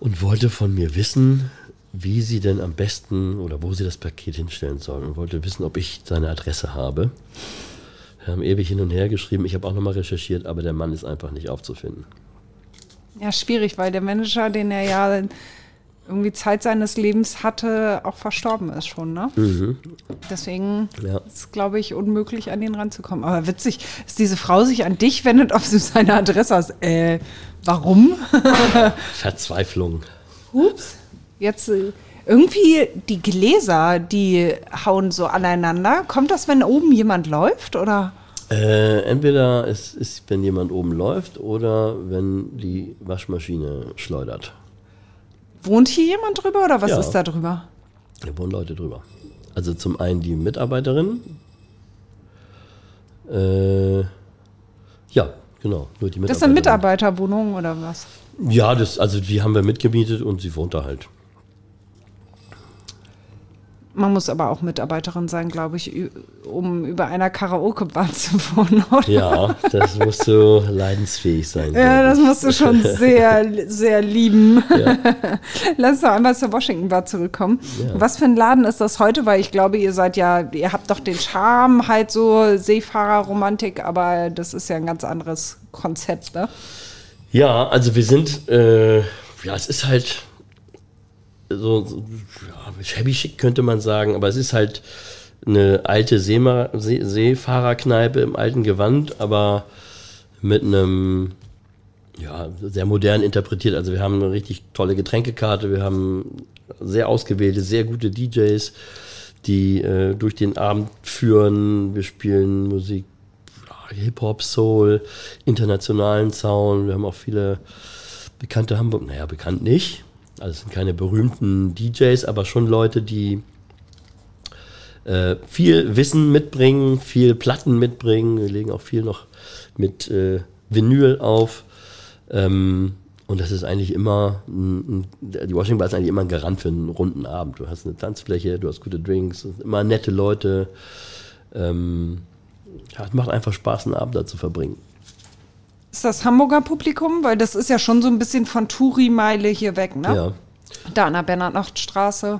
Speaker 1: und wollte von mir wissen, wie sie denn am besten oder wo sie das Paket hinstellen soll und wollte wissen, ob ich seine Adresse habe. Wir haben ewig hin und her geschrieben, ich habe auch nochmal recherchiert, aber der Mann ist einfach nicht aufzufinden.
Speaker 3: Ja, schwierig, weil der Manager, den er ja irgendwie Zeit seines Lebens hatte, auch verstorben ist schon, ne? Mhm. Deswegen ja. ist, glaube ich, unmöglich, an den ranzukommen. Aber witzig, dass diese Frau sich an dich wendet, ob du seine Adresse hast. Äh, warum?
Speaker 1: Verzweiflung.
Speaker 3: Ups. Jetzt äh, irgendwie die Gläser, die hauen so aneinander. Kommt das, wenn oben jemand läuft, oder?
Speaker 1: Äh, entweder es ist, wenn jemand oben läuft oder wenn die Waschmaschine schleudert.
Speaker 3: Wohnt hier jemand drüber oder was ja. ist da drüber?
Speaker 1: Da wohnen Leute drüber. Also zum einen die Mitarbeiterin. Äh, ja, genau.
Speaker 3: Nur die das sind Mitarbeiterwohnungen oder was?
Speaker 1: Ja, das, also die haben wir mitgemietet und sie wohnt da halt.
Speaker 3: Man muss aber auch Mitarbeiterin sein, glaube ich, um über einer Karaoke-Bar zu wohnen. Oder?
Speaker 1: Ja, das musst du leidensfähig sein.
Speaker 3: Ja, das musst du schon sehr, sehr lieben. Ja. Lass uns doch einmal zur Washington Bar zurückkommen. Ja. Was für ein Laden ist das heute? Weil ich glaube, ihr seid ja, ihr habt doch den Charme, halt so Seefahrerromantik, aber das ist ja ein ganz anderes Konzept, ne?
Speaker 1: Ja, also wir sind, äh, ja, es ist halt so, so ja, shabby schick könnte man sagen, aber es ist halt eine alte Seema See Seefahrerkneipe im alten Gewand, aber mit einem ja, sehr modern interpretiert. Also wir haben eine richtig tolle Getränkekarte, wir haben sehr ausgewählte, sehr gute DJs, die äh, durch den Abend führen. Wir spielen Musik, Hip-Hop, Soul, internationalen Sound. Wir haben auch viele bekannte Hamburg, naja, bekannt nicht, also es sind keine berühmten DJs, aber schon Leute, die äh, viel Wissen mitbringen, viel Platten mitbringen. Wir legen auch viel noch mit äh, Vinyl auf. Ähm, und das ist eigentlich immer, ein, die Washington Bar ist eigentlich immer ein Garant für einen runden Abend. Du hast eine Tanzfläche, du hast gute Drinks, immer nette Leute. Ähm, ja, es macht einfach Spaß, einen Abend da zu verbringen.
Speaker 3: Ist das Hamburger Publikum? Weil das ist ja schon so ein bisschen von Touri-Meile hier weg, ne?
Speaker 1: Ja.
Speaker 3: Da an der Bernhard-Nacht-Straße.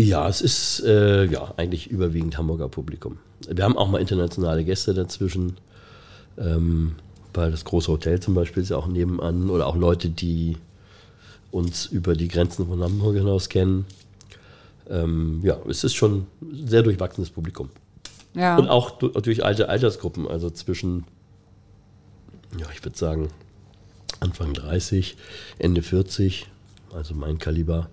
Speaker 1: Ja, es ist äh, ja eigentlich überwiegend Hamburger Publikum. Wir haben auch mal internationale Gäste dazwischen. Ähm, weil das große Hotel zum Beispiel ist ja auch nebenan oder auch Leute, die uns über die Grenzen von Hamburg hinaus kennen. Ähm, ja, es ist schon ein sehr durchwachsenes Publikum.
Speaker 3: Ja.
Speaker 1: Und auch du- durch alte Altersgruppen, also zwischen, ja, ich würde sagen, Anfang 30, Ende 40, also mein Kaliber.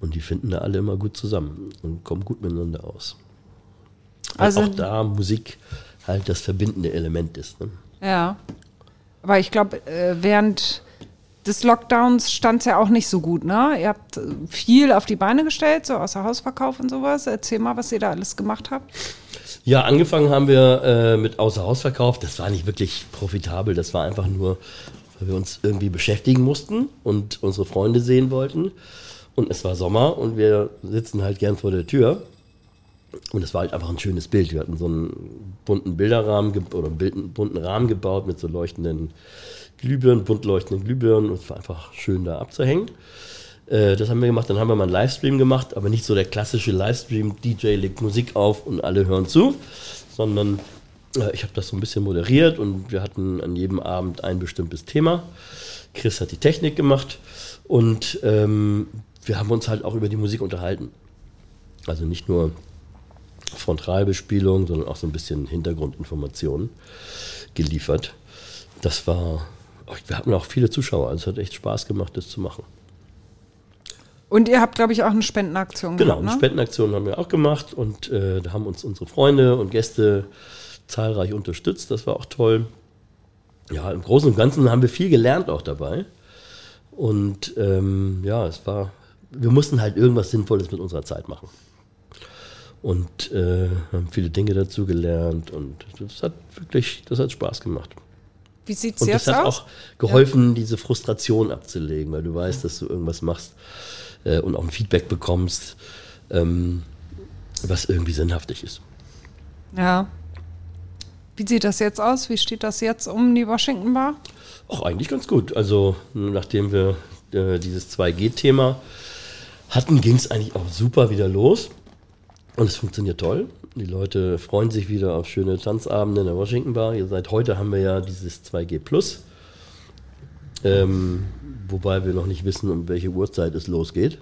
Speaker 1: Und die finden da alle immer gut zusammen und kommen gut miteinander aus. Weil
Speaker 3: Also-
Speaker 1: auch da Musik halt das verbindende Element ist. Ne?
Speaker 3: Ja. Aber ich glaube, äh, während des Lockdowns stand es ja auch nicht so gut, ne? Ihr habt äh, viel auf die Beine gestellt, so außer Hausverkauf und sowas. Erzähl mal, was ihr da alles gemacht habt.
Speaker 1: Ja, angefangen haben wir äh, mit Außerhausverkauf. Das war nicht wirklich profitabel. Das war einfach nur, weil wir uns irgendwie beschäftigen mussten und unsere Freunde sehen wollten. Und es war Sommer und wir sitzen halt gern vor der Tür. Und es war halt einfach ein schönes Bild. Wir hatten so einen bunten Bilderrahmen oder einen bunten Rahmen gebaut mit so leuchtenden Glühbirnen, bunt leuchtenden Glühbirnen. Und es war einfach schön da abzuhängen. Äh, das haben wir gemacht. Dann haben wir mal einen Livestream gemacht, aber nicht so der klassische Livestream. DJ legt Musik auf und alle hören zu, sondern äh, ich habe das so ein bisschen moderiert und wir hatten an jedem Abend ein bestimmtes Thema. Chris hat die Technik gemacht und ähm, wir haben uns halt auch über die Musik unterhalten. Also nicht nur Frontalbespielung, sondern auch so ein bisschen Hintergrundinformationen geliefert. Das war, wir hatten auch viele Zuschauer, also es hat echt Spaß gemacht, das zu machen.
Speaker 3: Und ihr habt, glaube ich, auch eine Spendenaktion
Speaker 1: Genau,
Speaker 3: gemacht,
Speaker 1: eine
Speaker 3: ne?
Speaker 1: Spendenaktion haben wir auch gemacht und äh, da haben uns unsere Freunde und Gäste zahlreich unterstützt. Das war auch toll. Ja, im Großen und Ganzen haben wir viel gelernt auch dabei. Und ähm, ja, es war, wir mussten halt irgendwas Sinnvolles mit unserer Zeit machen. Und äh, haben viele Dinge dazu gelernt und das hat wirklich, das hat Spaß gemacht.
Speaker 3: Wie sieht es
Speaker 1: Und
Speaker 3: jetzt
Speaker 1: das hat
Speaker 3: aus?
Speaker 1: auch geholfen, diese Frustration abzulegen, weil du weißt, dass du irgendwas machst äh, und auch ein Feedback bekommst, ähm, was irgendwie sinnhaftig ist.
Speaker 3: Ja. Wie sieht das jetzt aus? Wie steht das jetzt um die Washington Bar?
Speaker 1: Auch eigentlich ganz gut. Also, nachdem wir äh, dieses 2G-Thema hatten, ging es eigentlich auch super wieder los. Und es funktioniert toll. Die Leute freuen sich wieder auf schöne Tanzabende in der Washington Bar. Seit heute haben wir ja dieses 2G Plus. Ähm, wobei wir noch nicht wissen, um welche Uhrzeit es losgeht.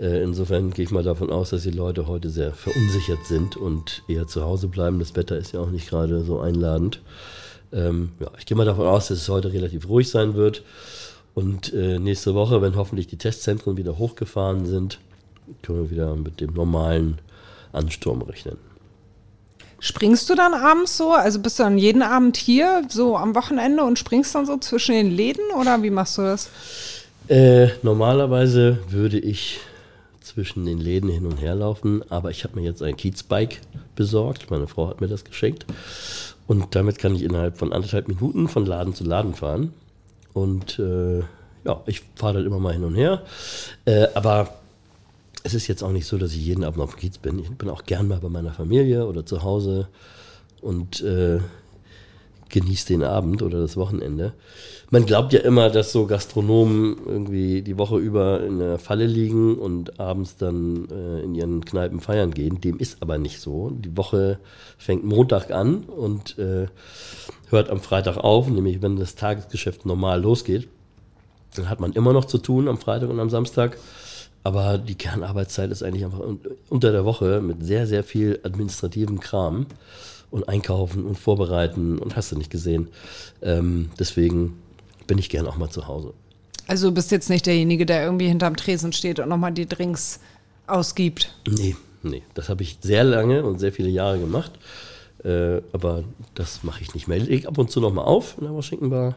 Speaker 1: Äh, insofern gehe ich mal davon aus, dass die Leute heute sehr verunsichert sind und eher zu Hause bleiben. Das Wetter ist ja auch nicht gerade so einladend. Ähm, ja, ich gehe mal davon aus, dass es heute relativ ruhig sein wird. Und äh, nächste Woche, wenn hoffentlich die Testzentren wieder hochgefahren sind, können wir wieder mit dem normalen Ansturm rechnen.
Speaker 3: Springst du dann abends so? Also bist du dann jeden Abend hier, so am Wochenende und springst dann so zwischen den Läden oder wie machst du das?
Speaker 1: Äh, normalerweise würde ich zwischen den Läden hin und her laufen, aber ich habe mir jetzt ein Kiezbike besorgt. Meine Frau hat mir das geschenkt. Und damit kann ich innerhalb von anderthalb Minuten von Laden zu Laden fahren. Und äh, ja, ich fahre dann immer mal hin und her. Äh, aber es ist jetzt auch nicht so, dass ich jeden Abend auf dem Kiez bin. Ich bin auch gern mal bei meiner Familie oder zu Hause und äh, genieße den Abend oder das Wochenende. Man glaubt ja immer, dass so Gastronomen irgendwie die Woche über in der Falle liegen und abends dann äh, in ihren Kneipen feiern gehen. Dem ist aber nicht so. Die Woche fängt Montag an und äh, hört am Freitag auf, nämlich wenn das Tagesgeschäft normal losgeht. Dann hat man immer noch zu tun am Freitag und am Samstag. Aber die Kernarbeitszeit ist eigentlich einfach un- unter der Woche mit sehr, sehr viel administrativem Kram und Einkaufen und Vorbereiten und hast du nicht gesehen. Ähm, deswegen bin ich gern auch mal zu Hause.
Speaker 3: Also du bist jetzt nicht derjenige, der irgendwie hinterm Tresen steht und nochmal die Drinks ausgibt.
Speaker 1: Nee, nee, das habe ich sehr lange und sehr viele Jahre gemacht. Äh, aber das mache ich nicht mehr. Ich leg ab und zu noch mal auf in der Washington Bar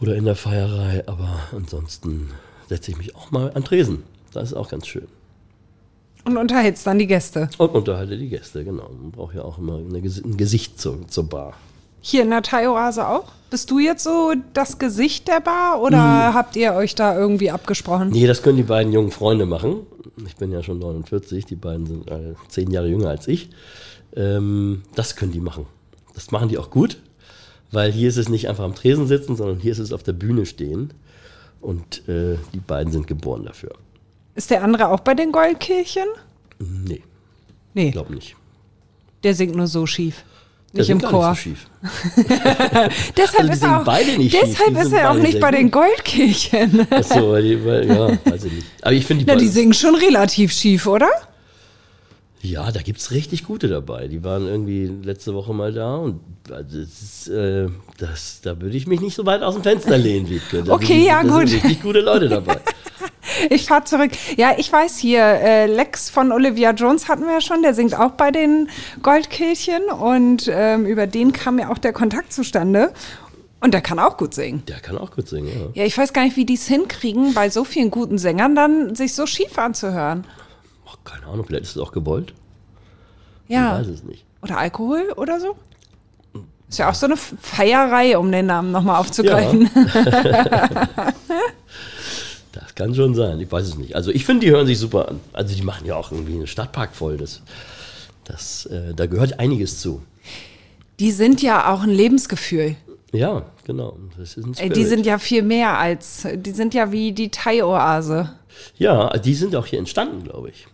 Speaker 1: oder in der Feierei, aber ansonsten setze ich mich auch mal an Tresen. Das ist auch ganz schön.
Speaker 3: Und unterhältst dann die Gäste.
Speaker 1: Und unterhalte die Gäste, genau. Man braucht ja auch immer eine, ein Gesicht zur, zur Bar.
Speaker 3: Hier in der Thai-Oase auch? Bist du jetzt so das Gesicht der Bar oder hm. habt ihr euch da irgendwie abgesprochen?
Speaker 1: Nee, das können die beiden jungen Freunde machen. Ich bin ja schon 49, die beiden sind äh, zehn Jahre jünger als ich. Ähm, das können die machen. Das machen die auch gut, weil hier ist es nicht einfach am Tresen sitzen, sondern hier ist es auf der Bühne stehen. Und äh, die beiden sind geboren dafür.
Speaker 3: Ist der andere auch bei den Goldkirchen?
Speaker 1: Nee.
Speaker 3: Nee.
Speaker 1: Ich glaube nicht.
Speaker 3: Der singt nur so schief.
Speaker 1: Nicht im Chor. Nicht so schief.
Speaker 3: deshalb also ist er auch, beide nicht deshalb ist er auch nicht bei den Goldkirchen.
Speaker 1: Achso, ja, weiß ich nicht. Aber ich finde die
Speaker 3: Na, die singen schon relativ schief, oder?
Speaker 1: Ja, da gibt es richtig gute dabei. Die waren irgendwie letzte Woche mal da und also das ist, äh, das, da würde ich mich nicht so weit aus dem Fenster lehnen, Wiebke.
Speaker 3: Da okay, ja,
Speaker 1: da
Speaker 3: gut.
Speaker 1: Sind richtig gute Leute dabei.
Speaker 3: ich fahre zurück. Ja, ich weiß hier, äh, Lex von Olivia Jones hatten wir ja schon, der singt auch bei den Goldkehlchen und ähm, über den kam ja auch der Kontakt zustande. Und der kann auch gut singen.
Speaker 1: Der kann auch gut singen, ja.
Speaker 3: Ja, ich weiß gar nicht, wie die es hinkriegen, bei so vielen guten Sängern dann sich so schief anzuhören
Speaker 1: keine Ahnung, vielleicht ist es auch gewollt.
Speaker 3: Ja.
Speaker 1: Ich weiß es nicht.
Speaker 3: Oder Alkohol oder so? Ist ja auch so eine Feierei, um den Namen nochmal aufzugreifen.
Speaker 1: Ja. das kann schon sein, ich weiß es nicht. Also ich finde, die hören sich super an. Also die machen ja auch irgendwie einen Stadtpark voll. Das, das, äh, da gehört einiges zu.
Speaker 3: Die sind ja auch ein Lebensgefühl.
Speaker 1: Ja, genau.
Speaker 3: Ein die sind ja viel mehr als, die sind ja wie die Thai-Oase.
Speaker 1: Ja, die sind auch hier entstanden, glaube ich.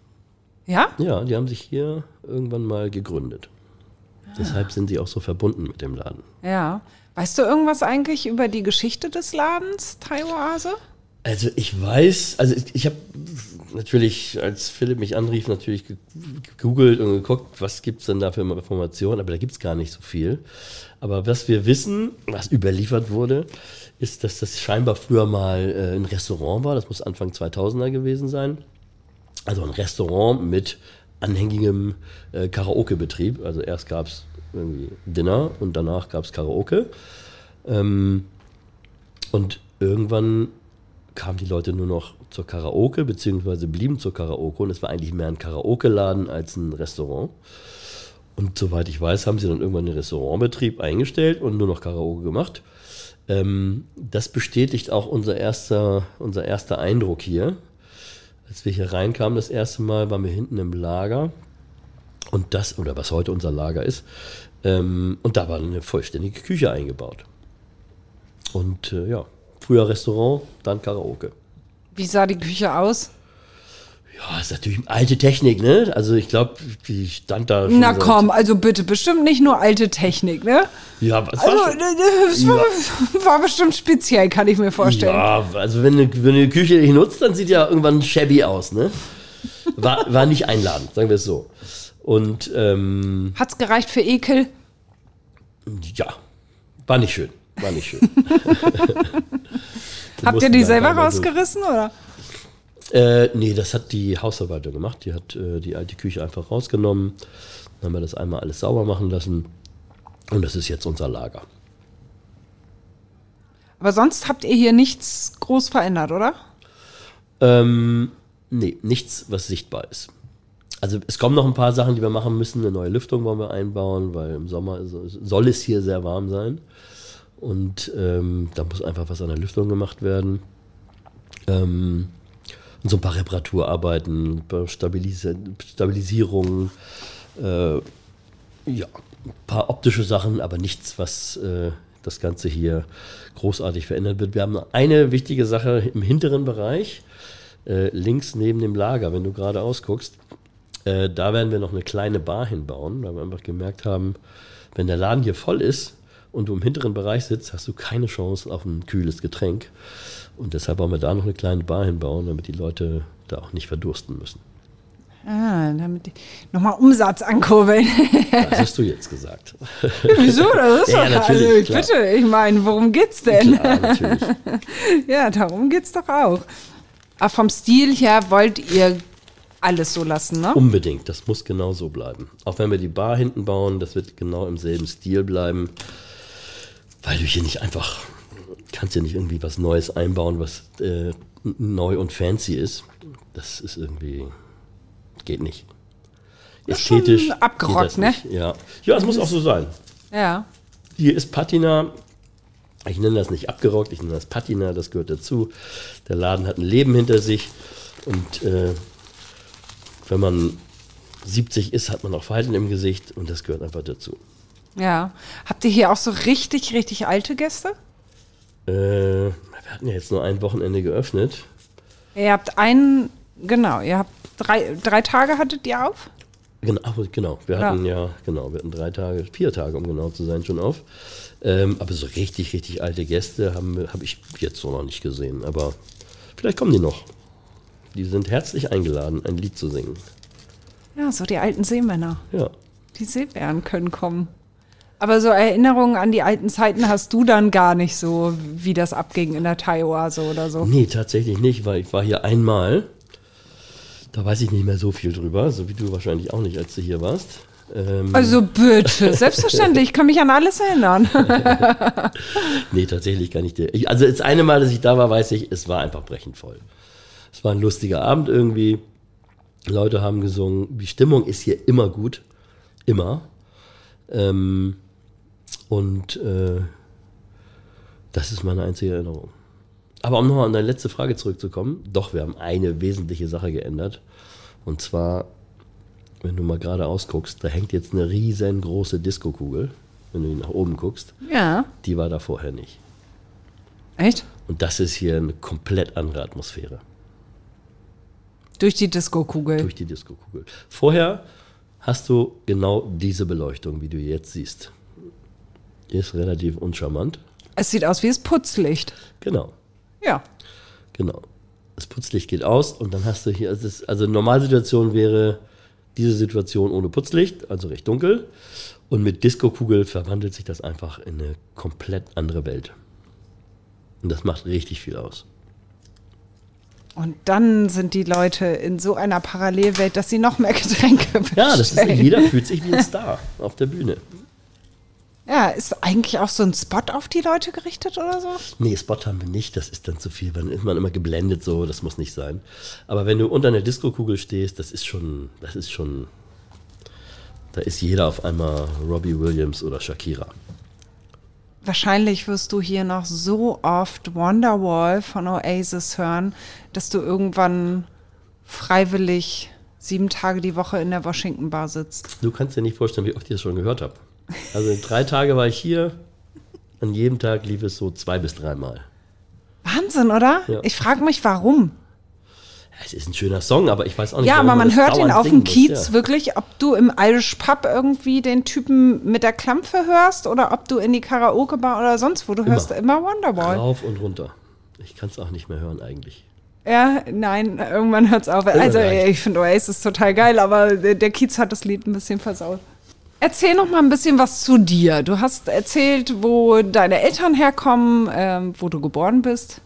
Speaker 3: Ja?
Speaker 1: Ja, die haben sich hier irgendwann mal gegründet. Deshalb sind sie auch so verbunden mit dem Laden.
Speaker 3: Ja. Weißt du irgendwas eigentlich über die Geschichte des Ladens, Thai-Oase?
Speaker 1: Also ich weiß, also ich, ich habe natürlich, als Philipp mich anrief, natürlich gegoogelt und geguckt, was gibt es denn da für Informationen, aber da gibt es gar nicht so viel. Aber was wir wissen, was überliefert wurde, ist, dass das scheinbar früher mal äh, ein Restaurant war, das muss Anfang 2000er gewesen sein. Also ein Restaurant mit anhängigem äh, Karaoke-Betrieb. Also erst gab es irgendwie Dinner und danach gab es Karaoke. Ähm, und irgendwann kamen die Leute nur noch zur Karaoke, beziehungsweise blieben zur Karaoke. Und es war eigentlich mehr ein Karaoke-Laden als ein Restaurant. Und soweit ich weiß, haben sie dann irgendwann den Restaurantbetrieb eingestellt und nur noch Karaoke gemacht. Ähm, das bestätigt auch unser erster, unser erster Eindruck hier. Als wir hier reinkamen das erste Mal, waren wir hinten im Lager. Und das, oder was heute unser Lager ist, ähm, und da war eine vollständige Küche eingebaut. Und äh, ja, früher Restaurant, dann Karaoke.
Speaker 3: Wie sah die Küche aus?
Speaker 1: Ja, ist natürlich alte Technik, ne? Also ich glaube, die stand da
Speaker 3: schon. Na komm, also bitte, bestimmt nicht nur alte Technik, ne?
Speaker 1: Ja, was
Speaker 3: also, war das war, ja. war, bestimmt speziell, kann ich mir vorstellen.
Speaker 1: Ja, also wenn du, wenn eine Küche nicht nutzt, dann sieht ja irgendwann shabby aus, ne? War, war nicht einladend, sagen wir es so. Und ähm,
Speaker 3: hat's gereicht für Ekel?
Speaker 1: Ja, war nicht schön, war nicht schön.
Speaker 3: Habt ihr die selber rausgerissen, so. oder?
Speaker 1: Äh, nee, das hat die Hausverwaltung gemacht. Die hat äh, die alte Küche einfach rausgenommen. Dann haben wir das einmal alles sauber machen lassen. Und das ist jetzt unser Lager.
Speaker 3: Aber sonst habt ihr hier nichts groß verändert, oder?
Speaker 1: Ähm, nee, nichts, was sichtbar ist. Also es kommen noch ein paar Sachen, die wir machen müssen. Eine neue Lüftung wollen wir einbauen, weil im Sommer soll es hier sehr warm sein. Und ähm, da muss einfach was an der Lüftung gemacht werden. Ähm, und so ein paar Reparaturarbeiten, Stabilis Stabilisierung, äh, ja, ein paar optische Sachen, aber nichts, was äh, das Ganze hier großartig verändert wird. Wir haben eine wichtige Sache im hinteren Bereich, äh, links neben dem Lager, wenn du gerade ausguckst. Äh, da werden wir noch eine kleine Bar hinbauen, weil wir einfach gemerkt haben, wenn der Laden hier voll ist und du im hinteren Bereich sitzt, hast du keine Chance auf ein kühles Getränk. Und deshalb wollen wir da noch eine kleine Bar hinbauen, damit die Leute da auch nicht verdursten müssen.
Speaker 3: Ah, damit nochmal Umsatz ankurbeln.
Speaker 1: Das hast du jetzt gesagt.
Speaker 3: Wieso? Das ist ja, doch, also ich bitte, ich meine, worum geht's denn? Klar, natürlich. ja, darum geht's doch auch. Aber vom Stil her wollt ihr alles so lassen, ne?
Speaker 1: Unbedingt, das muss genau so bleiben. Auch wenn wir die Bar hinten bauen, das wird genau im selben Stil bleiben, weil du hier nicht einfach kannst ja nicht irgendwie was Neues einbauen, was äh, neu und fancy ist. Das ist irgendwie geht nicht.
Speaker 3: ist schon
Speaker 1: Ästhetisch
Speaker 3: abgerockt, ne?
Speaker 1: nicht. Ja. ja, es muss auch so sein.
Speaker 3: Ja.
Speaker 1: Hier ist Patina. Ich nenne das nicht abgerockt, ich nenne das Patina, das gehört dazu. Der Laden hat ein Leben hinter sich und äh, wenn man 70 ist, hat man auch Falten im Gesicht und das gehört einfach dazu.
Speaker 3: Ja. Habt ihr hier auch so richtig, richtig alte Gäste?
Speaker 1: Äh, wir hatten ja jetzt nur ein Wochenende geöffnet.
Speaker 3: Ihr habt einen, genau, ihr habt drei, drei Tage hattet ihr auf?
Speaker 1: Genau, genau. Wir
Speaker 3: Ja.
Speaker 1: hatten ja, genau, wir hatten drei Tage, vier Tage, um genau zu sein, schon auf. Ähm, aber so richtig, richtig alte Gäste haben habe ich jetzt so noch nicht gesehen. Aber vielleicht kommen die noch. Die sind herzlich eingeladen, ein Lied zu singen.
Speaker 3: Ja, so die alten Seemänner.
Speaker 1: Ja.
Speaker 3: Die Seebären können kommen. Aber so Erinnerungen an die alten Zeiten hast du dann gar nicht so, wie das abging in der Thai-Oase oder so.
Speaker 1: Nee, tatsächlich nicht, weil ich war hier einmal. Da weiß ich nicht mehr so viel drüber, so wie du wahrscheinlich auch nicht, als du hier warst. Ähm,
Speaker 3: Also bitte, selbstverständlich, ich kann mich an alles erinnern.
Speaker 1: Nee, tatsächlich nicht. Ich, also das eine Mal, dass ich da war, weiß ich, es war einfach brechend voll. Es war ein lustiger Abend irgendwie. Leute haben gesungen. Die Stimmung ist hier immer gut. Immer. Ähm, und äh, das ist meine einzige Erinnerung. Aber um nochmal an deine letzte Frage zurückzukommen, doch, wir haben eine wesentliche Sache geändert. Und zwar, wenn du mal gerade ausguckst, da hängt jetzt eine riesengroße Diskokugel, wenn du nach oben guckst.
Speaker 3: Ja.
Speaker 1: Die war da vorher nicht.
Speaker 3: Echt?
Speaker 1: Und das ist hier eine komplett andere Atmosphäre
Speaker 3: Durch die Disco-Kugel.
Speaker 1: durch die Diskokugel. Vorher hast du genau diese Beleuchtung, wie du jetzt siehst. Ist relativ uncharmant.
Speaker 3: Es sieht aus wie das Putzlicht.
Speaker 1: Genau,
Speaker 3: Ja.
Speaker 1: genau. Das Putzlicht geht aus und dann hast du hier, also, das, also Normalsituation wäre diese Situation ohne Putzlicht, also recht dunkel. Und mit Diskokugel verwandelt sich das einfach in eine komplett andere Welt. Und das macht richtig viel aus.
Speaker 3: Und dann sind die Leute in so einer Parallelwelt, dass sie noch mehr Getränke
Speaker 1: Ja, das ist,
Speaker 3: bestellen.
Speaker 1: jeder fühlt sich wie ein Star auf der Bühne.
Speaker 3: Ja, ist eigentlich auch so ein Spot auf die Leute gerichtet oder so?
Speaker 1: Nee, Spot haben wir nicht, das ist dann zu viel. Dann ist man immer geblendet so, das muss nicht sein. Aber wenn du unter einer Diskokugel stehst, das ist schon, das ist schon, da ist jeder auf einmal Robbie Williams oder Shakira.
Speaker 3: Wahrscheinlich wirst du hier noch so oft Wonderwall von Oasis hören, dass du irgendwann freiwillig sieben Tage die Woche in der Washington Bar sitzt.
Speaker 1: Du kannst dir nicht vorstellen, wie oft ich das schon gehört habe. Also drei Tage war ich hier, an jedem Tag lief es so zwei bis dreimal.
Speaker 3: Wahnsinn, oder?
Speaker 1: Ja.
Speaker 3: Ich frage mich, warum.
Speaker 1: Es ist ein schöner Song, aber ich weiß auch nicht,
Speaker 3: Ja,
Speaker 1: warum
Speaker 3: aber man
Speaker 1: das
Speaker 3: hört ihn auf dem. Kiez
Speaker 1: Ja.
Speaker 3: wirklich, ob du im Irish Pub irgendwie den Typen mit der Klampfe hörst oder ob du in die Karaoke-Bar oder sonst wo, du hörst immer Wonderwall.
Speaker 1: Rauf und runter. Ich kann es auch nicht mehr hören eigentlich.
Speaker 3: Ja, nein, irgendwann hört's auf. Also ich finde Oasis total geil, aber der Kiez hat das Lied ein bisschen versaut. Erzähl noch mal ein bisschen was zu dir. Du hast erzählt, wo deine Eltern herkommen, ähm, wo du geboren bist.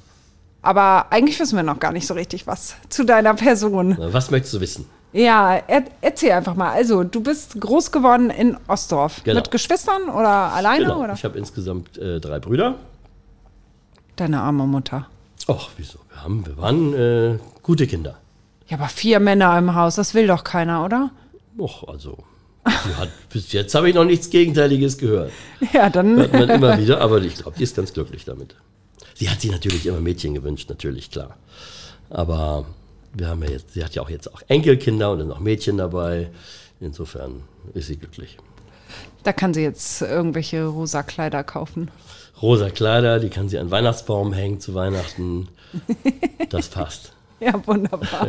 Speaker 3: Aber eigentlich wissen wir noch gar nicht so richtig was zu deiner Person.
Speaker 1: Na, Was möchtest du wissen?
Speaker 3: Ja, er, erzähl einfach mal. Also, du bist groß geworden in Ostdorf.
Speaker 1: Genau.
Speaker 3: Mit Geschwistern oder alleine?
Speaker 1: Genau.
Speaker 3: Oder?
Speaker 1: Ich habe insgesamt äh, drei Brüder.
Speaker 3: Deine arme Mutter.
Speaker 1: Ach, wieso? Wir, haben, wir waren äh, gute Kinder.
Speaker 3: Ja, aber vier Männer im Haus, das will doch keiner, oder?
Speaker 1: Och, also. Hat, bis jetzt habe ich noch nichts Gegenteiliges gehört.
Speaker 3: Ja, dann.
Speaker 1: Hört man immer wieder, aber ich glaube, die ist ganz glücklich damit. Sie hat sich natürlich immer Mädchen gewünscht, natürlich, klar. Aber wir haben ja jetzt, sie hat ja auch jetzt auch Enkelkinder und dann auch Mädchen dabei. Insofern ist sie glücklich.
Speaker 3: Da kann sie jetzt irgendwelche rosa Kleider kaufen.
Speaker 1: Rosa Kleider, die kann sie an Weihnachtsbaum hängen zu Weihnachten. Das passt.
Speaker 3: Ja, wunderbar.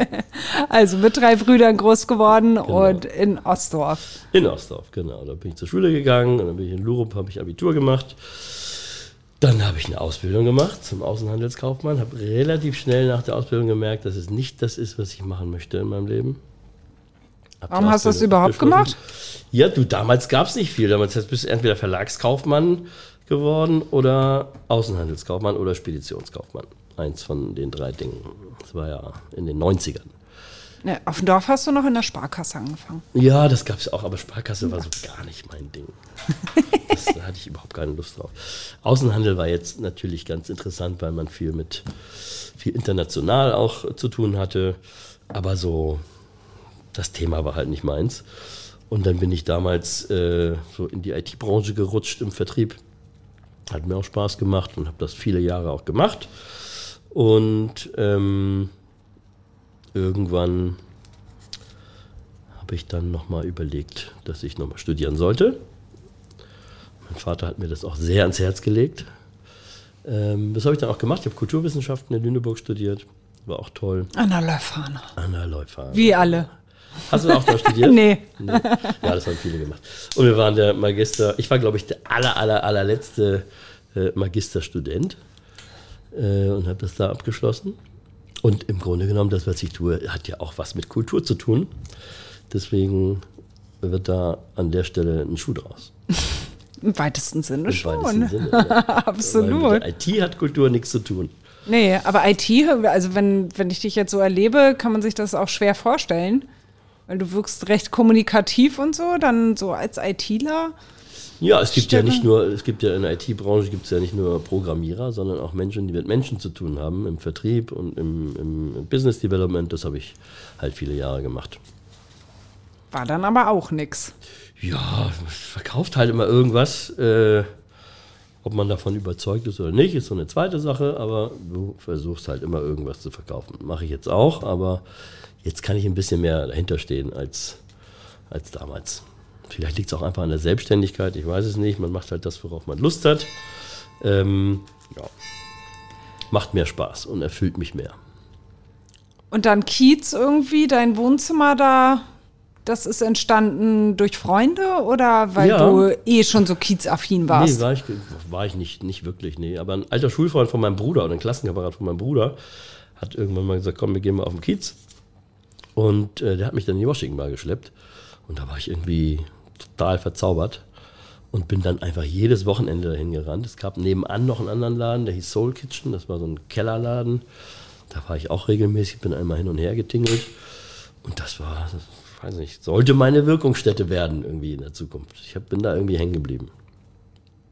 Speaker 3: also mit drei Brüdern groß geworden
Speaker 1: Genau.
Speaker 3: und in Ostdorf.
Speaker 1: In Ostdorf, genau. Da bin ich zur Schule gegangen und dann bin ich in Lurup, habe ich Abitur gemacht. Dann habe ich eine Ausbildung gemacht zum Außenhandelskaufmann, habe relativ schnell nach der Ausbildung gemerkt, dass es nicht das ist, was ich machen möchte in meinem Leben. Hab
Speaker 3: Warum hast du das überhaupt gemacht?
Speaker 1: Ja, du, damals gab es nicht viel. Damals bist du entweder Verlagskaufmann geworden oder Außenhandelskaufmann oder Speditionskaufmann. Eins von den drei Dingen. Das war ja in den 90ern.
Speaker 3: Ja, auf dem Dorf hast du noch in der Sparkasse angefangen.
Speaker 1: Ja, das gab es auch, aber Sparkasse war so gar nicht mein Ding. Das, da hatte ich überhaupt keine Lust drauf. Außenhandel war jetzt natürlich ganz interessant, weil man viel mit viel international auch zu tun hatte. Aber so, das Thema war halt nicht meins. Und dann bin ich damals äh, so in die IT-Branche gerutscht im Vertrieb. Hat mir auch Spaß gemacht und habe das viele Jahre auch gemacht. Und ähm, irgendwann habe ich dann nochmal überlegt, dass ich nochmal studieren sollte. Mein Vater hat mir das auch sehr ans Herz gelegt. Ähm, das habe ich dann auch gemacht. Ich habe Kulturwissenschaften in Lüneburg studiert. War auch toll.
Speaker 3: Anna Leuphana.
Speaker 1: Anna Leuphana.
Speaker 3: Wie alle.
Speaker 1: Hast du auch da studiert?
Speaker 3: nee.
Speaker 1: nee. Ja, das haben viele gemacht. Und wir waren der Magister, ich war glaube ich der aller, aller, allerletzte äh, Magisterstudent äh, und habe das da abgeschlossen. Und im Grunde genommen, das, was ich tue, hat ja auch was mit Kultur zu tun. Deswegen wird da an der Stelle ein Schuh draus.
Speaker 3: Im weitesten Sinne
Speaker 1: Im
Speaker 3: schon.
Speaker 1: weitesten Sinne, ja.
Speaker 3: Absolut.
Speaker 1: IT hat Kultur nichts zu tun.
Speaker 3: Nee, aber IT, also wenn, wenn ich dich jetzt so erlebe, kann man sich das auch schwer vorstellen. Weil du wirkst recht kommunikativ und so, dann so als ITler.
Speaker 1: Ja, es gibt ja
Speaker 3: Stelle.
Speaker 1: nicht nur, es gibt ja in der IT-Branche gibt es ja nicht nur Programmierer, sondern auch Menschen, die mit Menschen zu tun haben, im Vertrieb und im, im Business Development. Das habe ich halt viele Jahre gemacht.
Speaker 3: War dann aber auch nix.
Speaker 1: Ja, verkauft halt immer irgendwas. Äh, ob man davon überzeugt ist oder nicht, ist so eine zweite Sache, aber du versuchst halt immer irgendwas zu verkaufen. Mache ich jetzt auch, aber jetzt kann ich ein bisschen mehr dahinter stehen als, als damals. Vielleicht liegt es auch einfach an der Selbstständigkeit, ich weiß es nicht. Man macht halt das, worauf man Lust hat. Ähm, ja. Macht mehr Spaß und erfüllt mich mehr.
Speaker 3: Und dann Kiez irgendwie, dein Wohnzimmer da, das ist entstanden durch Freunde oder weil
Speaker 1: Ja.
Speaker 3: du eh schon so Kiez-affin warst?
Speaker 1: Nee, war ich, war ich nicht, nicht wirklich, nee. Aber ein alter Schulfreund von meinem Bruder oder ein Klassenkamerad von meinem Bruder hat irgendwann mal gesagt, komm, wir gehen mal auf den Kiez. Und äh, der hat mich dann in die Washington Bar geschleppt. Und da war ich irgendwie total verzaubert. Und bin dann einfach jedes Wochenende dahin gerannt. Es gab nebenan noch einen anderen Laden, der hieß Soul Kitchen. Das war so ein Kellerladen. Da war ich auch regelmäßig, bin einmal hin und her getingelt. Und das war, das, weiß nicht, sollte meine Wirkungsstätte werden irgendwie in der Zukunft. Ich hab, bin da irgendwie hängen geblieben.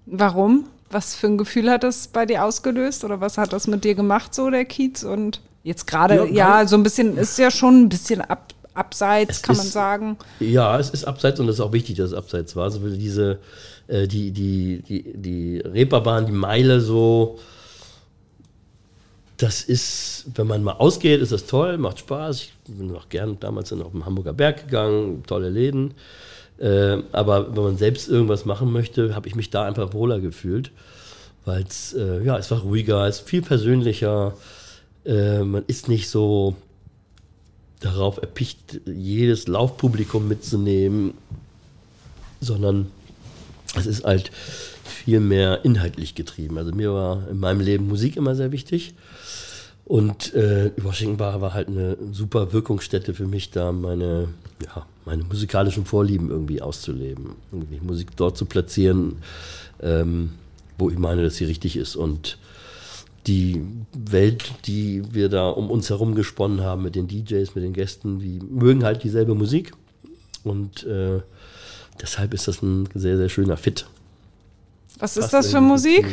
Speaker 3: Warum? Was für ein Gefühl hat das bei dir ausgelöst oder was hat das mit dir gemacht, so der Kiez? Und jetzt gerade,
Speaker 1: Ja,
Speaker 3: ja, so ein bisschen, ist ja schon ein bisschen ab, abseits,
Speaker 1: Es
Speaker 3: kann man
Speaker 1: ist-
Speaker 3: sagen.
Speaker 1: Ja, es ist abseits und es ist auch wichtig, dass es abseits war. So will diese, äh, die, die, die, die Reeperbahn, die Meile so, das ist, wenn man mal ausgeht, ist das toll, macht Spaß. Ich bin auch gern damals dann auf den Hamburger Berg gegangen, tolle Läden. Äh, aber wenn man selbst irgendwas machen möchte, habe ich mich da einfach wohler gefühlt. Weil es, äh, ja, es war ruhiger, es ist viel persönlicher. Äh, man ist nicht so darauf erpicht, jedes Laufpublikum mitzunehmen, sondern es ist halt viel mehr inhaltlich getrieben. Also mir war in meinem Leben Musik immer sehr wichtig. Und äh, Washington Bar war halt eine super Wirkungsstätte für mich, da meine, ja, meine musikalischen Vorlieben irgendwie auszuleben. Irgendwie Musik dort zu platzieren, ähm, wo ich meine, dass sie richtig ist. Und die Welt, die wir da um uns herum gesponnen haben mit den DJs, mit den Gästen, die mögen halt dieselbe Musik. Und äh, deshalb ist das ein sehr, sehr schöner Fit.
Speaker 3: Was ist
Speaker 1: Was
Speaker 3: das für Musik?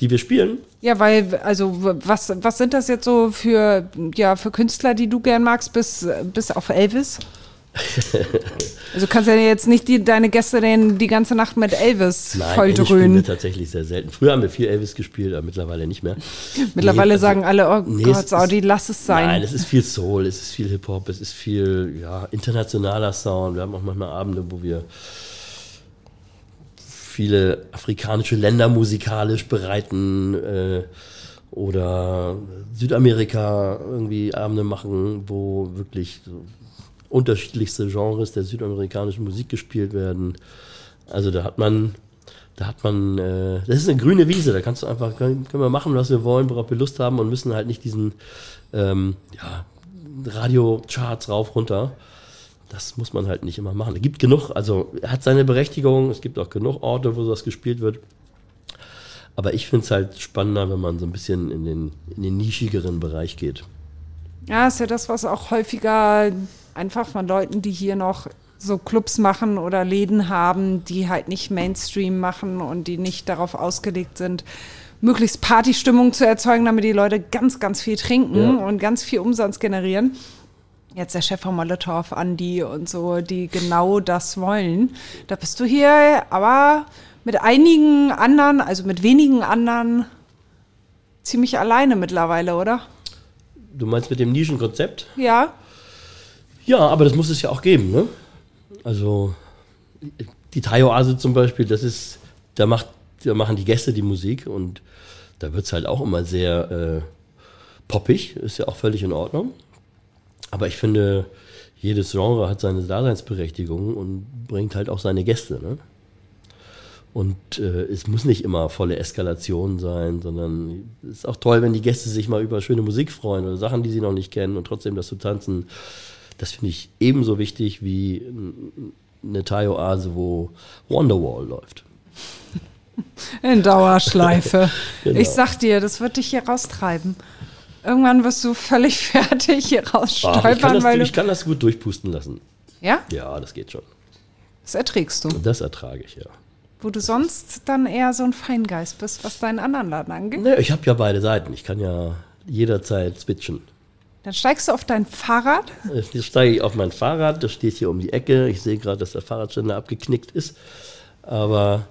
Speaker 1: Die wir spielen.
Speaker 3: Ja, weil, also, was, was sind das jetzt so für, ja, für Künstler, die du gern magst, bis, bis auf Elvis? also kannst ja jetzt nicht die, deine Gäste den, die ganze Nacht mit Elvis
Speaker 1: Elvis spielen wir
Speaker 3: volldröhnen.
Speaker 1: tatsächlich sehr selten. Früher haben wir viel Elvis gespielt, aber mittlerweile nicht mehr.
Speaker 3: Mittlerweile
Speaker 1: Nee, also-
Speaker 3: sagen alle, oh
Speaker 1: Nee,
Speaker 3: Gott, Saudi, lass es sein.
Speaker 1: Nein, es ist viel Soul, es ist viel Hip-Hop, es ist viel ja, internationaler Sound. Wir haben auch manchmal Abende, wo wir viele afrikanische Länder musikalisch bereiten äh, oder Südamerika irgendwie Abende machen, wo wirklich so unterschiedlichste Genres der südamerikanischen Musik gespielt werden. Also da hat man, da hat man, äh, das ist eine grüne Wiese, da kannst du einfach, können, können wir machen, was wir wollen, worauf wir Lust haben und müssen halt nicht diesen ähm, ja, Radio-Charts rauf, runter. Das muss man halt nicht immer machen. Es gibt genug, also hat seine Berechtigung, es gibt auch genug Orte, wo sowas gespielt wird. Aber ich finde es halt spannender, wenn man so ein bisschen in den, in den nischigeren Bereich geht.
Speaker 3: Ja, ist ja das, was auch häufiger einfach von Leuten, die hier noch so Clubs machen oder Läden haben, die halt nicht Mainstream machen und die nicht darauf ausgelegt sind, möglichst Partystimmung zu erzeugen, damit die Leute ganz, ganz viel trinken
Speaker 1: Ja.
Speaker 3: und ganz viel Umsatz generieren. jetzt der Chef von Molotow, Andi und so, die genau das wollen. Da bist du hier aber mit einigen anderen, also mit wenigen anderen, ziemlich alleine mittlerweile, oder?
Speaker 1: Du meinst mit dem Nischenkonzept?
Speaker 3: Ja.
Speaker 1: Ja, aber das muss es ja auch geben, ne? Also die Thai-Oase zum Beispiel, das ist, da, macht, da machen die Gäste die Musik und da wird es halt auch immer sehr äh, poppig, ist ja auch völlig in Ordnung. Aber ich finde, jedes Genre hat seine Daseinsberechtigung und bringt halt auch seine Gäste. Ne? Und äh, es muss nicht immer volle Eskalation sein, sondern es ist auch toll, wenn die Gäste sich mal über schöne Musik freuen oder Sachen, die sie noch nicht kennen und trotzdem das zu tanzen. Das finde ich ebenso wichtig wie eine Thai-Oase, wo Wonderwall läuft.
Speaker 3: In Dauerschleife.
Speaker 1: Genau.
Speaker 3: Ich sag dir, das wird dich hier raustreiben. Irgendwann wirst du völlig fertig hier
Speaker 1: ich, kann
Speaker 3: rausstolpern,
Speaker 1: das,
Speaker 3: weil du.
Speaker 1: ich kann das gut durchpusten lassen.
Speaker 3: Ja?
Speaker 1: Ja, das geht schon.
Speaker 3: Das erträgst du.
Speaker 1: Das ertrage ich, ja.
Speaker 3: Wo du sonst dann eher so ein Feingeist bist, was deinen anderen Laden angeht.
Speaker 1: Ne, ich habe ja beide Seiten. Ich kann ja jederzeit switchen.
Speaker 3: Dann steigst du auf dein Fahrrad.
Speaker 1: Jetzt steige ich auf mein Fahrrad, das steht hier um die Ecke. Ich sehe gerade, dass der Fahrradständer abgeknickt ist. Aber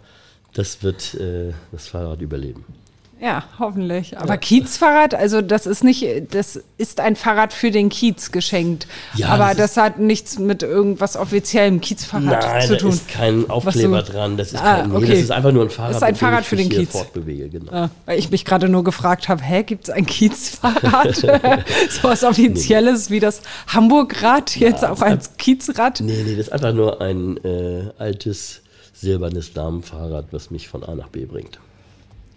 Speaker 1: das wird äh, das Fahrrad überleben.
Speaker 3: Ja, hoffentlich. Aber Kiezfahrrad, also das ist nicht, das ist ein Fahrrad für den Kiez geschenkt.
Speaker 1: Ja,
Speaker 3: Aber
Speaker 1: das
Speaker 3: das, hat nichts mit irgendwas offiziellem Kiezfahrrad
Speaker 1: Nein,
Speaker 3: zu
Speaker 1: da
Speaker 3: tun.
Speaker 1: ist kein Aufkleber
Speaker 3: du-
Speaker 1: dran. Das ist,
Speaker 3: Ah,
Speaker 1: kein, nee,
Speaker 3: okay.
Speaker 1: das ist einfach nur ein Fahrrad,
Speaker 3: Das ist ein Fahrrad für den Kiez.
Speaker 1: fortbewege. Genau.
Speaker 3: Ja, weil ich mich gerade nur gefragt habe, hä, gibt es ein Kiezfahrrad? so was Offizielles wie das Hamburgrad, jetzt auch als Kiezrad?
Speaker 1: Nee, nee, das ist einfach nur ein äh, altes silbernes Damenfahrrad, was mich von A nach B bringt.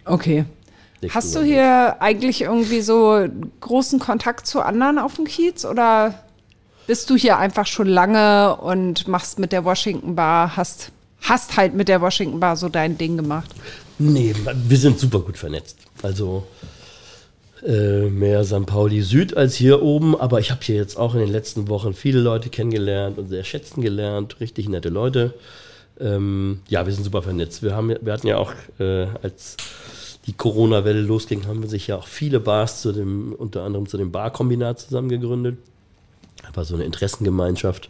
Speaker 3: Okay.
Speaker 1: Nichts
Speaker 3: Hast du hier eigentlich irgendwie so großen Kontakt zu anderen auf dem Kiez oder bist du hier einfach schon lange und machst mit der Washington Bar, hast, hast halt mit der Washington Bar so dein Ding gemacht?
Speaker 1: Nee, wir sind super gut vernetzt. Also äh, mehr St. Pauli Süd als hier oben, aber ich habe hier jetzt auch in den letzten Wochen viele Leute kennengelernt und sehr schätzen gelernt, richtig nette Leute. Ähm, ja, wir sind super vernetzt. Wir, haben, wir hatten ja auch, äh, als die Corona-Welle losging, haben sich ja auch viele Bars zu dem, unter anderem zu dem Barkombinat zusammen gegründet. War so eine Interessengemeinschaft.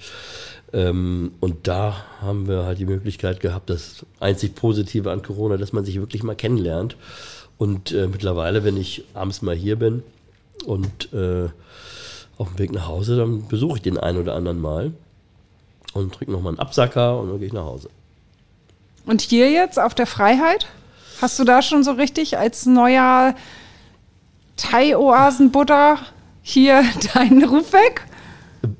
Speaker 1: Ähm, und da haben wir halt die Möglichkeit gehabt, das einzig Positive an Corona, dass man sich wirklich mal kennenlernt. Und äh, mittlerweile, wenn ich abends mal hier bin und äh, auf dem Weg nach Hause, dann besuche ich den einen oder anderen mal und trinke nochmal einen Absacker und dann gehe ich nach Hause.
Speaker 3: Und hier jetzt auf der Freiheit? Hast du da schon so richtig als neuer Thai-Oasen-Buddha hier deinen Ruf weg?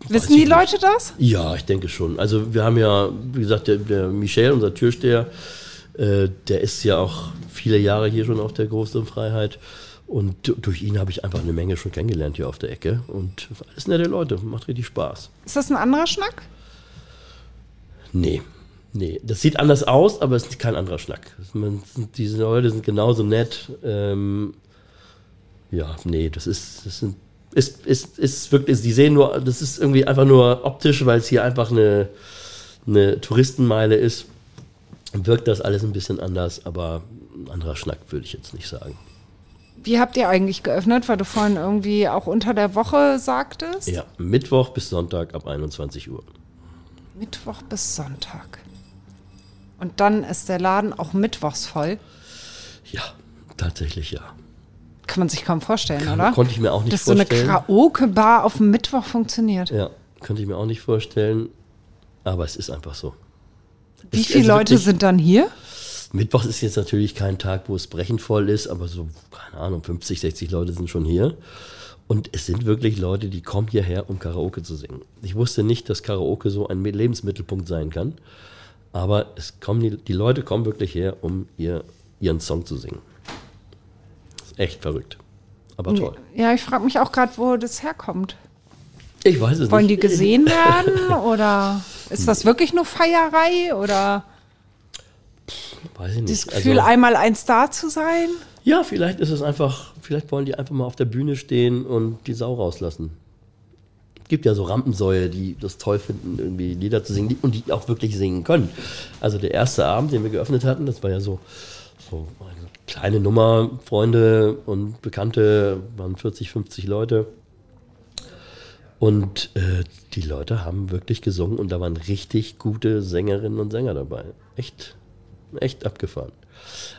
Speaker 3: Wissen die
Speaker 1: nicht.
Speaker 3: Leute das?
Speaker 1: Ja, ich denke schon. Also wir haben ja, wie gesagt, der, der Michel, unser Türsteher, äh, der ist ja auch viele Jahre hier schon auf der großen Freiheit. Und durch ihn habe ich einfach eine Menge schon kennengelernt hier auf der Ecke. Und alles nette Leute, macht richtig Spaß.
Speaker 3: Ist das ein anderer Schnack?
Speaker 1: Nee, nee. Das sieht anders aus, aber es ist kein anderer Schnack. Man, diese Leute sind genauso nett. Ähm, ja, nee, das ist, das sind, ist, ist, ist wirklich, die sehen nur, das ist irgendwie einfach nur optisch, weil es hier einfach eine, eine Touristenmeile ist. Wirkt das alles ein bisschen anders, aber ein anderer Schnack würde ich jetzt nicht sagen.
Speaker 3: Wie habt ihr eigentlich geöffnet, weil du vorhin irgendwie auch unter der Woche sagtest?
Speaker 1: Ja, Mittwoch bis Sonntag ab 21 Uhr.
Speaker 3: Mittwoch bis Sonntag. Und dann ist der Laden auch mittwochs voll.
Speaker 1: Ja, tatsächlich ja.
Speaker 3: Kann man sich kaum vorstellen,
Speaker 1: Kann-
Speaker 3: oder?
Speaker 1: konnte ich mir auch nicht
Speaker 3: Dass so eine
Speaker 1: vorstellen.
Speaker 3: Karaoke-Bar auf dem Mittwoch funktioniert.
Speaker 1: Ja, könnte ich mir auch nicht vorstellen. Aber es ist einfach so.
Speaker 3: Wie
Speaker 1: Es-
Speaker 3: viele
Speaker 1: also
Speaker 3: Leute sind dann hier?
Speaker 1: Mittwoch ist jetzt natürlich kein Tag, wo es brechend voll ist, aber so, keine Ahnung, 50, 60 Leute sind schon hier. Und es sind wirklich Leute, die kommen hierher, um Karaoke zu singen. Ich wusste nicht, dass Karaoke so ein Lebensmittelpunkt sein kann. Aber es kommen die, die Leute kommen wirklich her, um ihr, ihren Song zu singen. Ist echt verrückt. Aber toll.
Speaker 3: Ja, ich frage mich auch gerade, wo das herkommt.
Speaker 1: Ich weiß es
Speaker 3: Wollen die
Speaker 1: nicht.
Speaker 3: gesehen werden oder ist das wirklich nur Feierei oder
Speaker 1: Weiß ich nicht.
Speaker 3: das Gefühl,
Speaker 1: Also-
Speaker 3: einmal ein Star zu sein?
Speaker 1: Ja, vielleicht ist es einfach, vielleicht wollen die einfach mal auf der Bühne stehen und die Sau rauslassen. Gibt ja so Rampensäue, die das toll finden, irgendwie Lieder zu singen und die auch wirklich singen können. Also der erste Abend, den wir geöffnet hatten, das war ja so, so eine kleine Nummer, Freunde und Bekannte, waren 40, 50 Leute. Und äh, die Leute haben wirklich gesungen und da waren richtig gute Sängerinnen und Sänger dabei. Echt, echt abgefahren.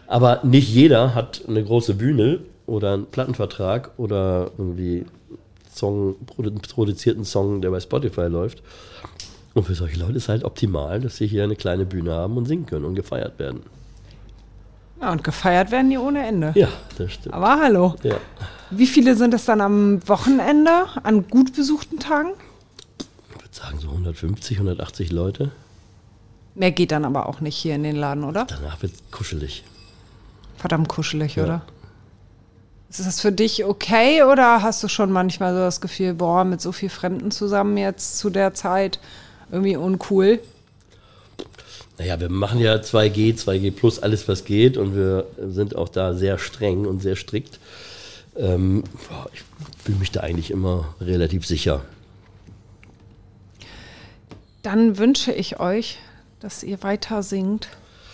Speaker 1: Aber nicht jeder hat eine große Bühne oder einen Plattenvertrag oder irgendwie Song, produzierten Song, der bei Spotify läuft. Und für solche Leute ist es halt optimal, dass sie hier eine kleine Bühne haben und singen können und gefeiert werden.
Speaker 3: Ja, und gefeiert werden die ohne Ende.
Speaker 1: Ja, das stimmt.
Speaker 3: Aber hallo.
Speaker 1: Ja.
Speaker 3: Wie viele sind es dann am Wochenende, an gut besuchten Tagen?
Speaker 1: Ich würde sagen so 150, 180 Leute.
Speaker 3: Mehr geht dann aber auch nicht hier in den Laden, oder?
Speaker 1: Danach wird es kuschelig.
Speaker 3: Verdammt kuschelig,
Speaker 1: Ja.
Speaker 3: oder? Ist das für dich okay oder hast du schon manchmal so das Gefühl, boah, mit so viel Fremden zusammen jetzt zu der Zeit irgendwie uncool?
Speaker 1: Naja, wir machen ja 2G, 2G plus alles, was geht und wir sind auch da sehr streng und sehr strikt. Ähm, boah, ich fühle mich da eigentlich immer relativ sicher.
Speaker 3: Dann wünsche ich euch, dass ihr weiter singt.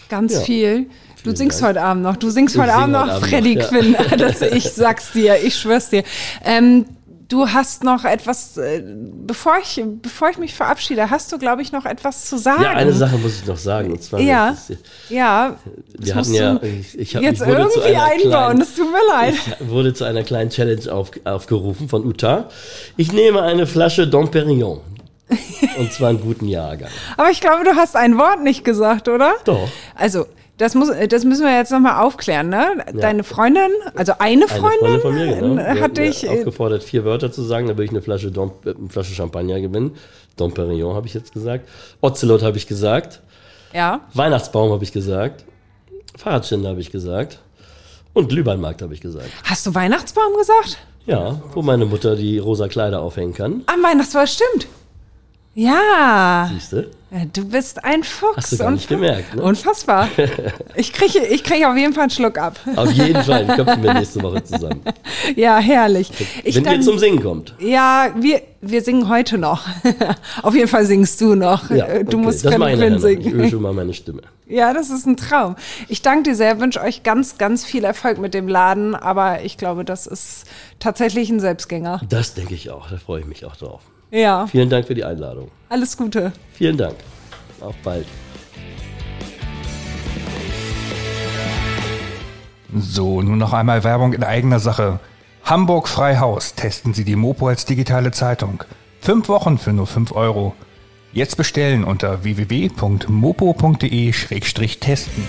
Speaker 3: Ganz
Speaker 1: Ja.
Speaker 3: viel. Du
Speaker 1: Vielen
Speaker 3: singst
Speaker 1: Dank.
Speaker 3: heute Abend noch. Du singst
Speaker 1: Ich
Speaker 3: heute
Speaker 1: sing
Speaker 3: Abend
Speaker 1: heute
Speaker 3: noch
Speaker 1: Abend
Speaker 3: Freddy
Speaker 1: noch, ja.
Speaker 3: Quinn. Das, ich sag's dir, ich schwör's dir. Ähm, du hast noch etwas, äh, bevor ich, bevor ich mich verabschiede, hast du, glaube ich, noch etwas zu sagen.
Speaker 1: Ja, eine Sache muss ich noch sagen. Und zwar,
Speaker 3: Ja,
Speaker 1: das ist-
Speaker 3: ja.
Speaker 1: wir hatten ja,
Speaker 3: du
Speaker 1: ich, ich hab,
Speaker 3: jetzt
Speaker 1: ich wurde zu
Speaker 3: irgendwie
Speaker 1: einer
Speaker 3: einbauen.
Speaker 1: kleinen-
Speaker 3: Das tut mir leid.
Speaker 1: Ich wurde zu einer kleinen Challenge auf, aufgerufen von Uta. Ich nehme eine Flasche Dom Perignon. Und zwar einen guten Jahrgang.
Speaker 3: Aber ich glaube, du hast ein Wort nicht gesagt, oder?
Speaker 1: Doch.
Speaker 3: Also, das, muss, das müssen wir jetzt nochmal aufklären, ne? Deine Freundin, also eine
Speaker 1: Eine
Speaker 3: Freundin,
Speaker 1: Freundin von mir, genau.
Speaker 3: äh, hat dich. äh,
Speaker 1: aufgefordert, vier Wörter zu sagen. Da würde ich eine Flasche, Dom, äh, eine Flasche Champagner gewinnen. Dom Perignon habe ich jetzt gesagt. Ocelot habe ich gesagt.
Speaker 3: Ja.
Speaker 1: Weihnachtsbaum habe ich gesagt. Fahrradständer habe ich gesagt. Und Glühweinmarkt habe ich gesagt.
Speaker 3: Hast du Weihnachtsbaum gesagt?
Speaker 1: Ja, wo meine Mutter die rosa Kleider aufhängen kann.
Speaker 3: Am Weihnachtsbaum, stimmt. Ja,
Speaker 1: Siehst du?
Speaker 3: Du bist ein Fuchs.
Speaker 1: Hast du gar nicht gemerkt, ne?
Speaker 3: Unfassbar. Ich kriege ich krieg auf jeden Fall einen Schluck ab.
Speaker 1: Auf jeden Fall. Köpfen wir nächste Woche zusammen.
Speaker 3: Ja, herrlich. Ich
Speaker 1: Wenn
Speaker 3: dann,
Speaker 1: ihr zum Singen kommt.
Speaker 3: ja, wir, wir singen heute noch. auf jeden Fall singst du noch.
Speaker 1: Ja,
Speaker 3: Äh, du
Speaker 1: okay.
Speaker 3: musst
Speaker 1: das ich
Speaker 3: Quinn
Speaker 1: noch. Ich
Speaker 3: singen.
Speaker 1: übe schon mal meine Stimme.
Speaker 3: Ja, das ist ein Traum. Ich danke dir sehr, wünsche euch ganz, ganz viel Erfolg mit dem Laden, aber ich glaube, das ist tatsächlich ein Selbstgänger.
Speaker 1: Das denke ich auch. Da freue ich mich auch drauf.
Speaker 3: Ja,
Speaker 1: Vielen Dank für die Einladung.
Speaker 3: alles Gute.
Speaker 1: Vielen Dank. Auf bald.
Speaker 2: So, nun noch einmal Werbung in eigener Sache. Hamburg Freihaus testen Sie die Mopo als digitale Zeitung. Fünf Wochen für nur 5 Euro. Jetzt bestellen unter www.mopo.de-testen.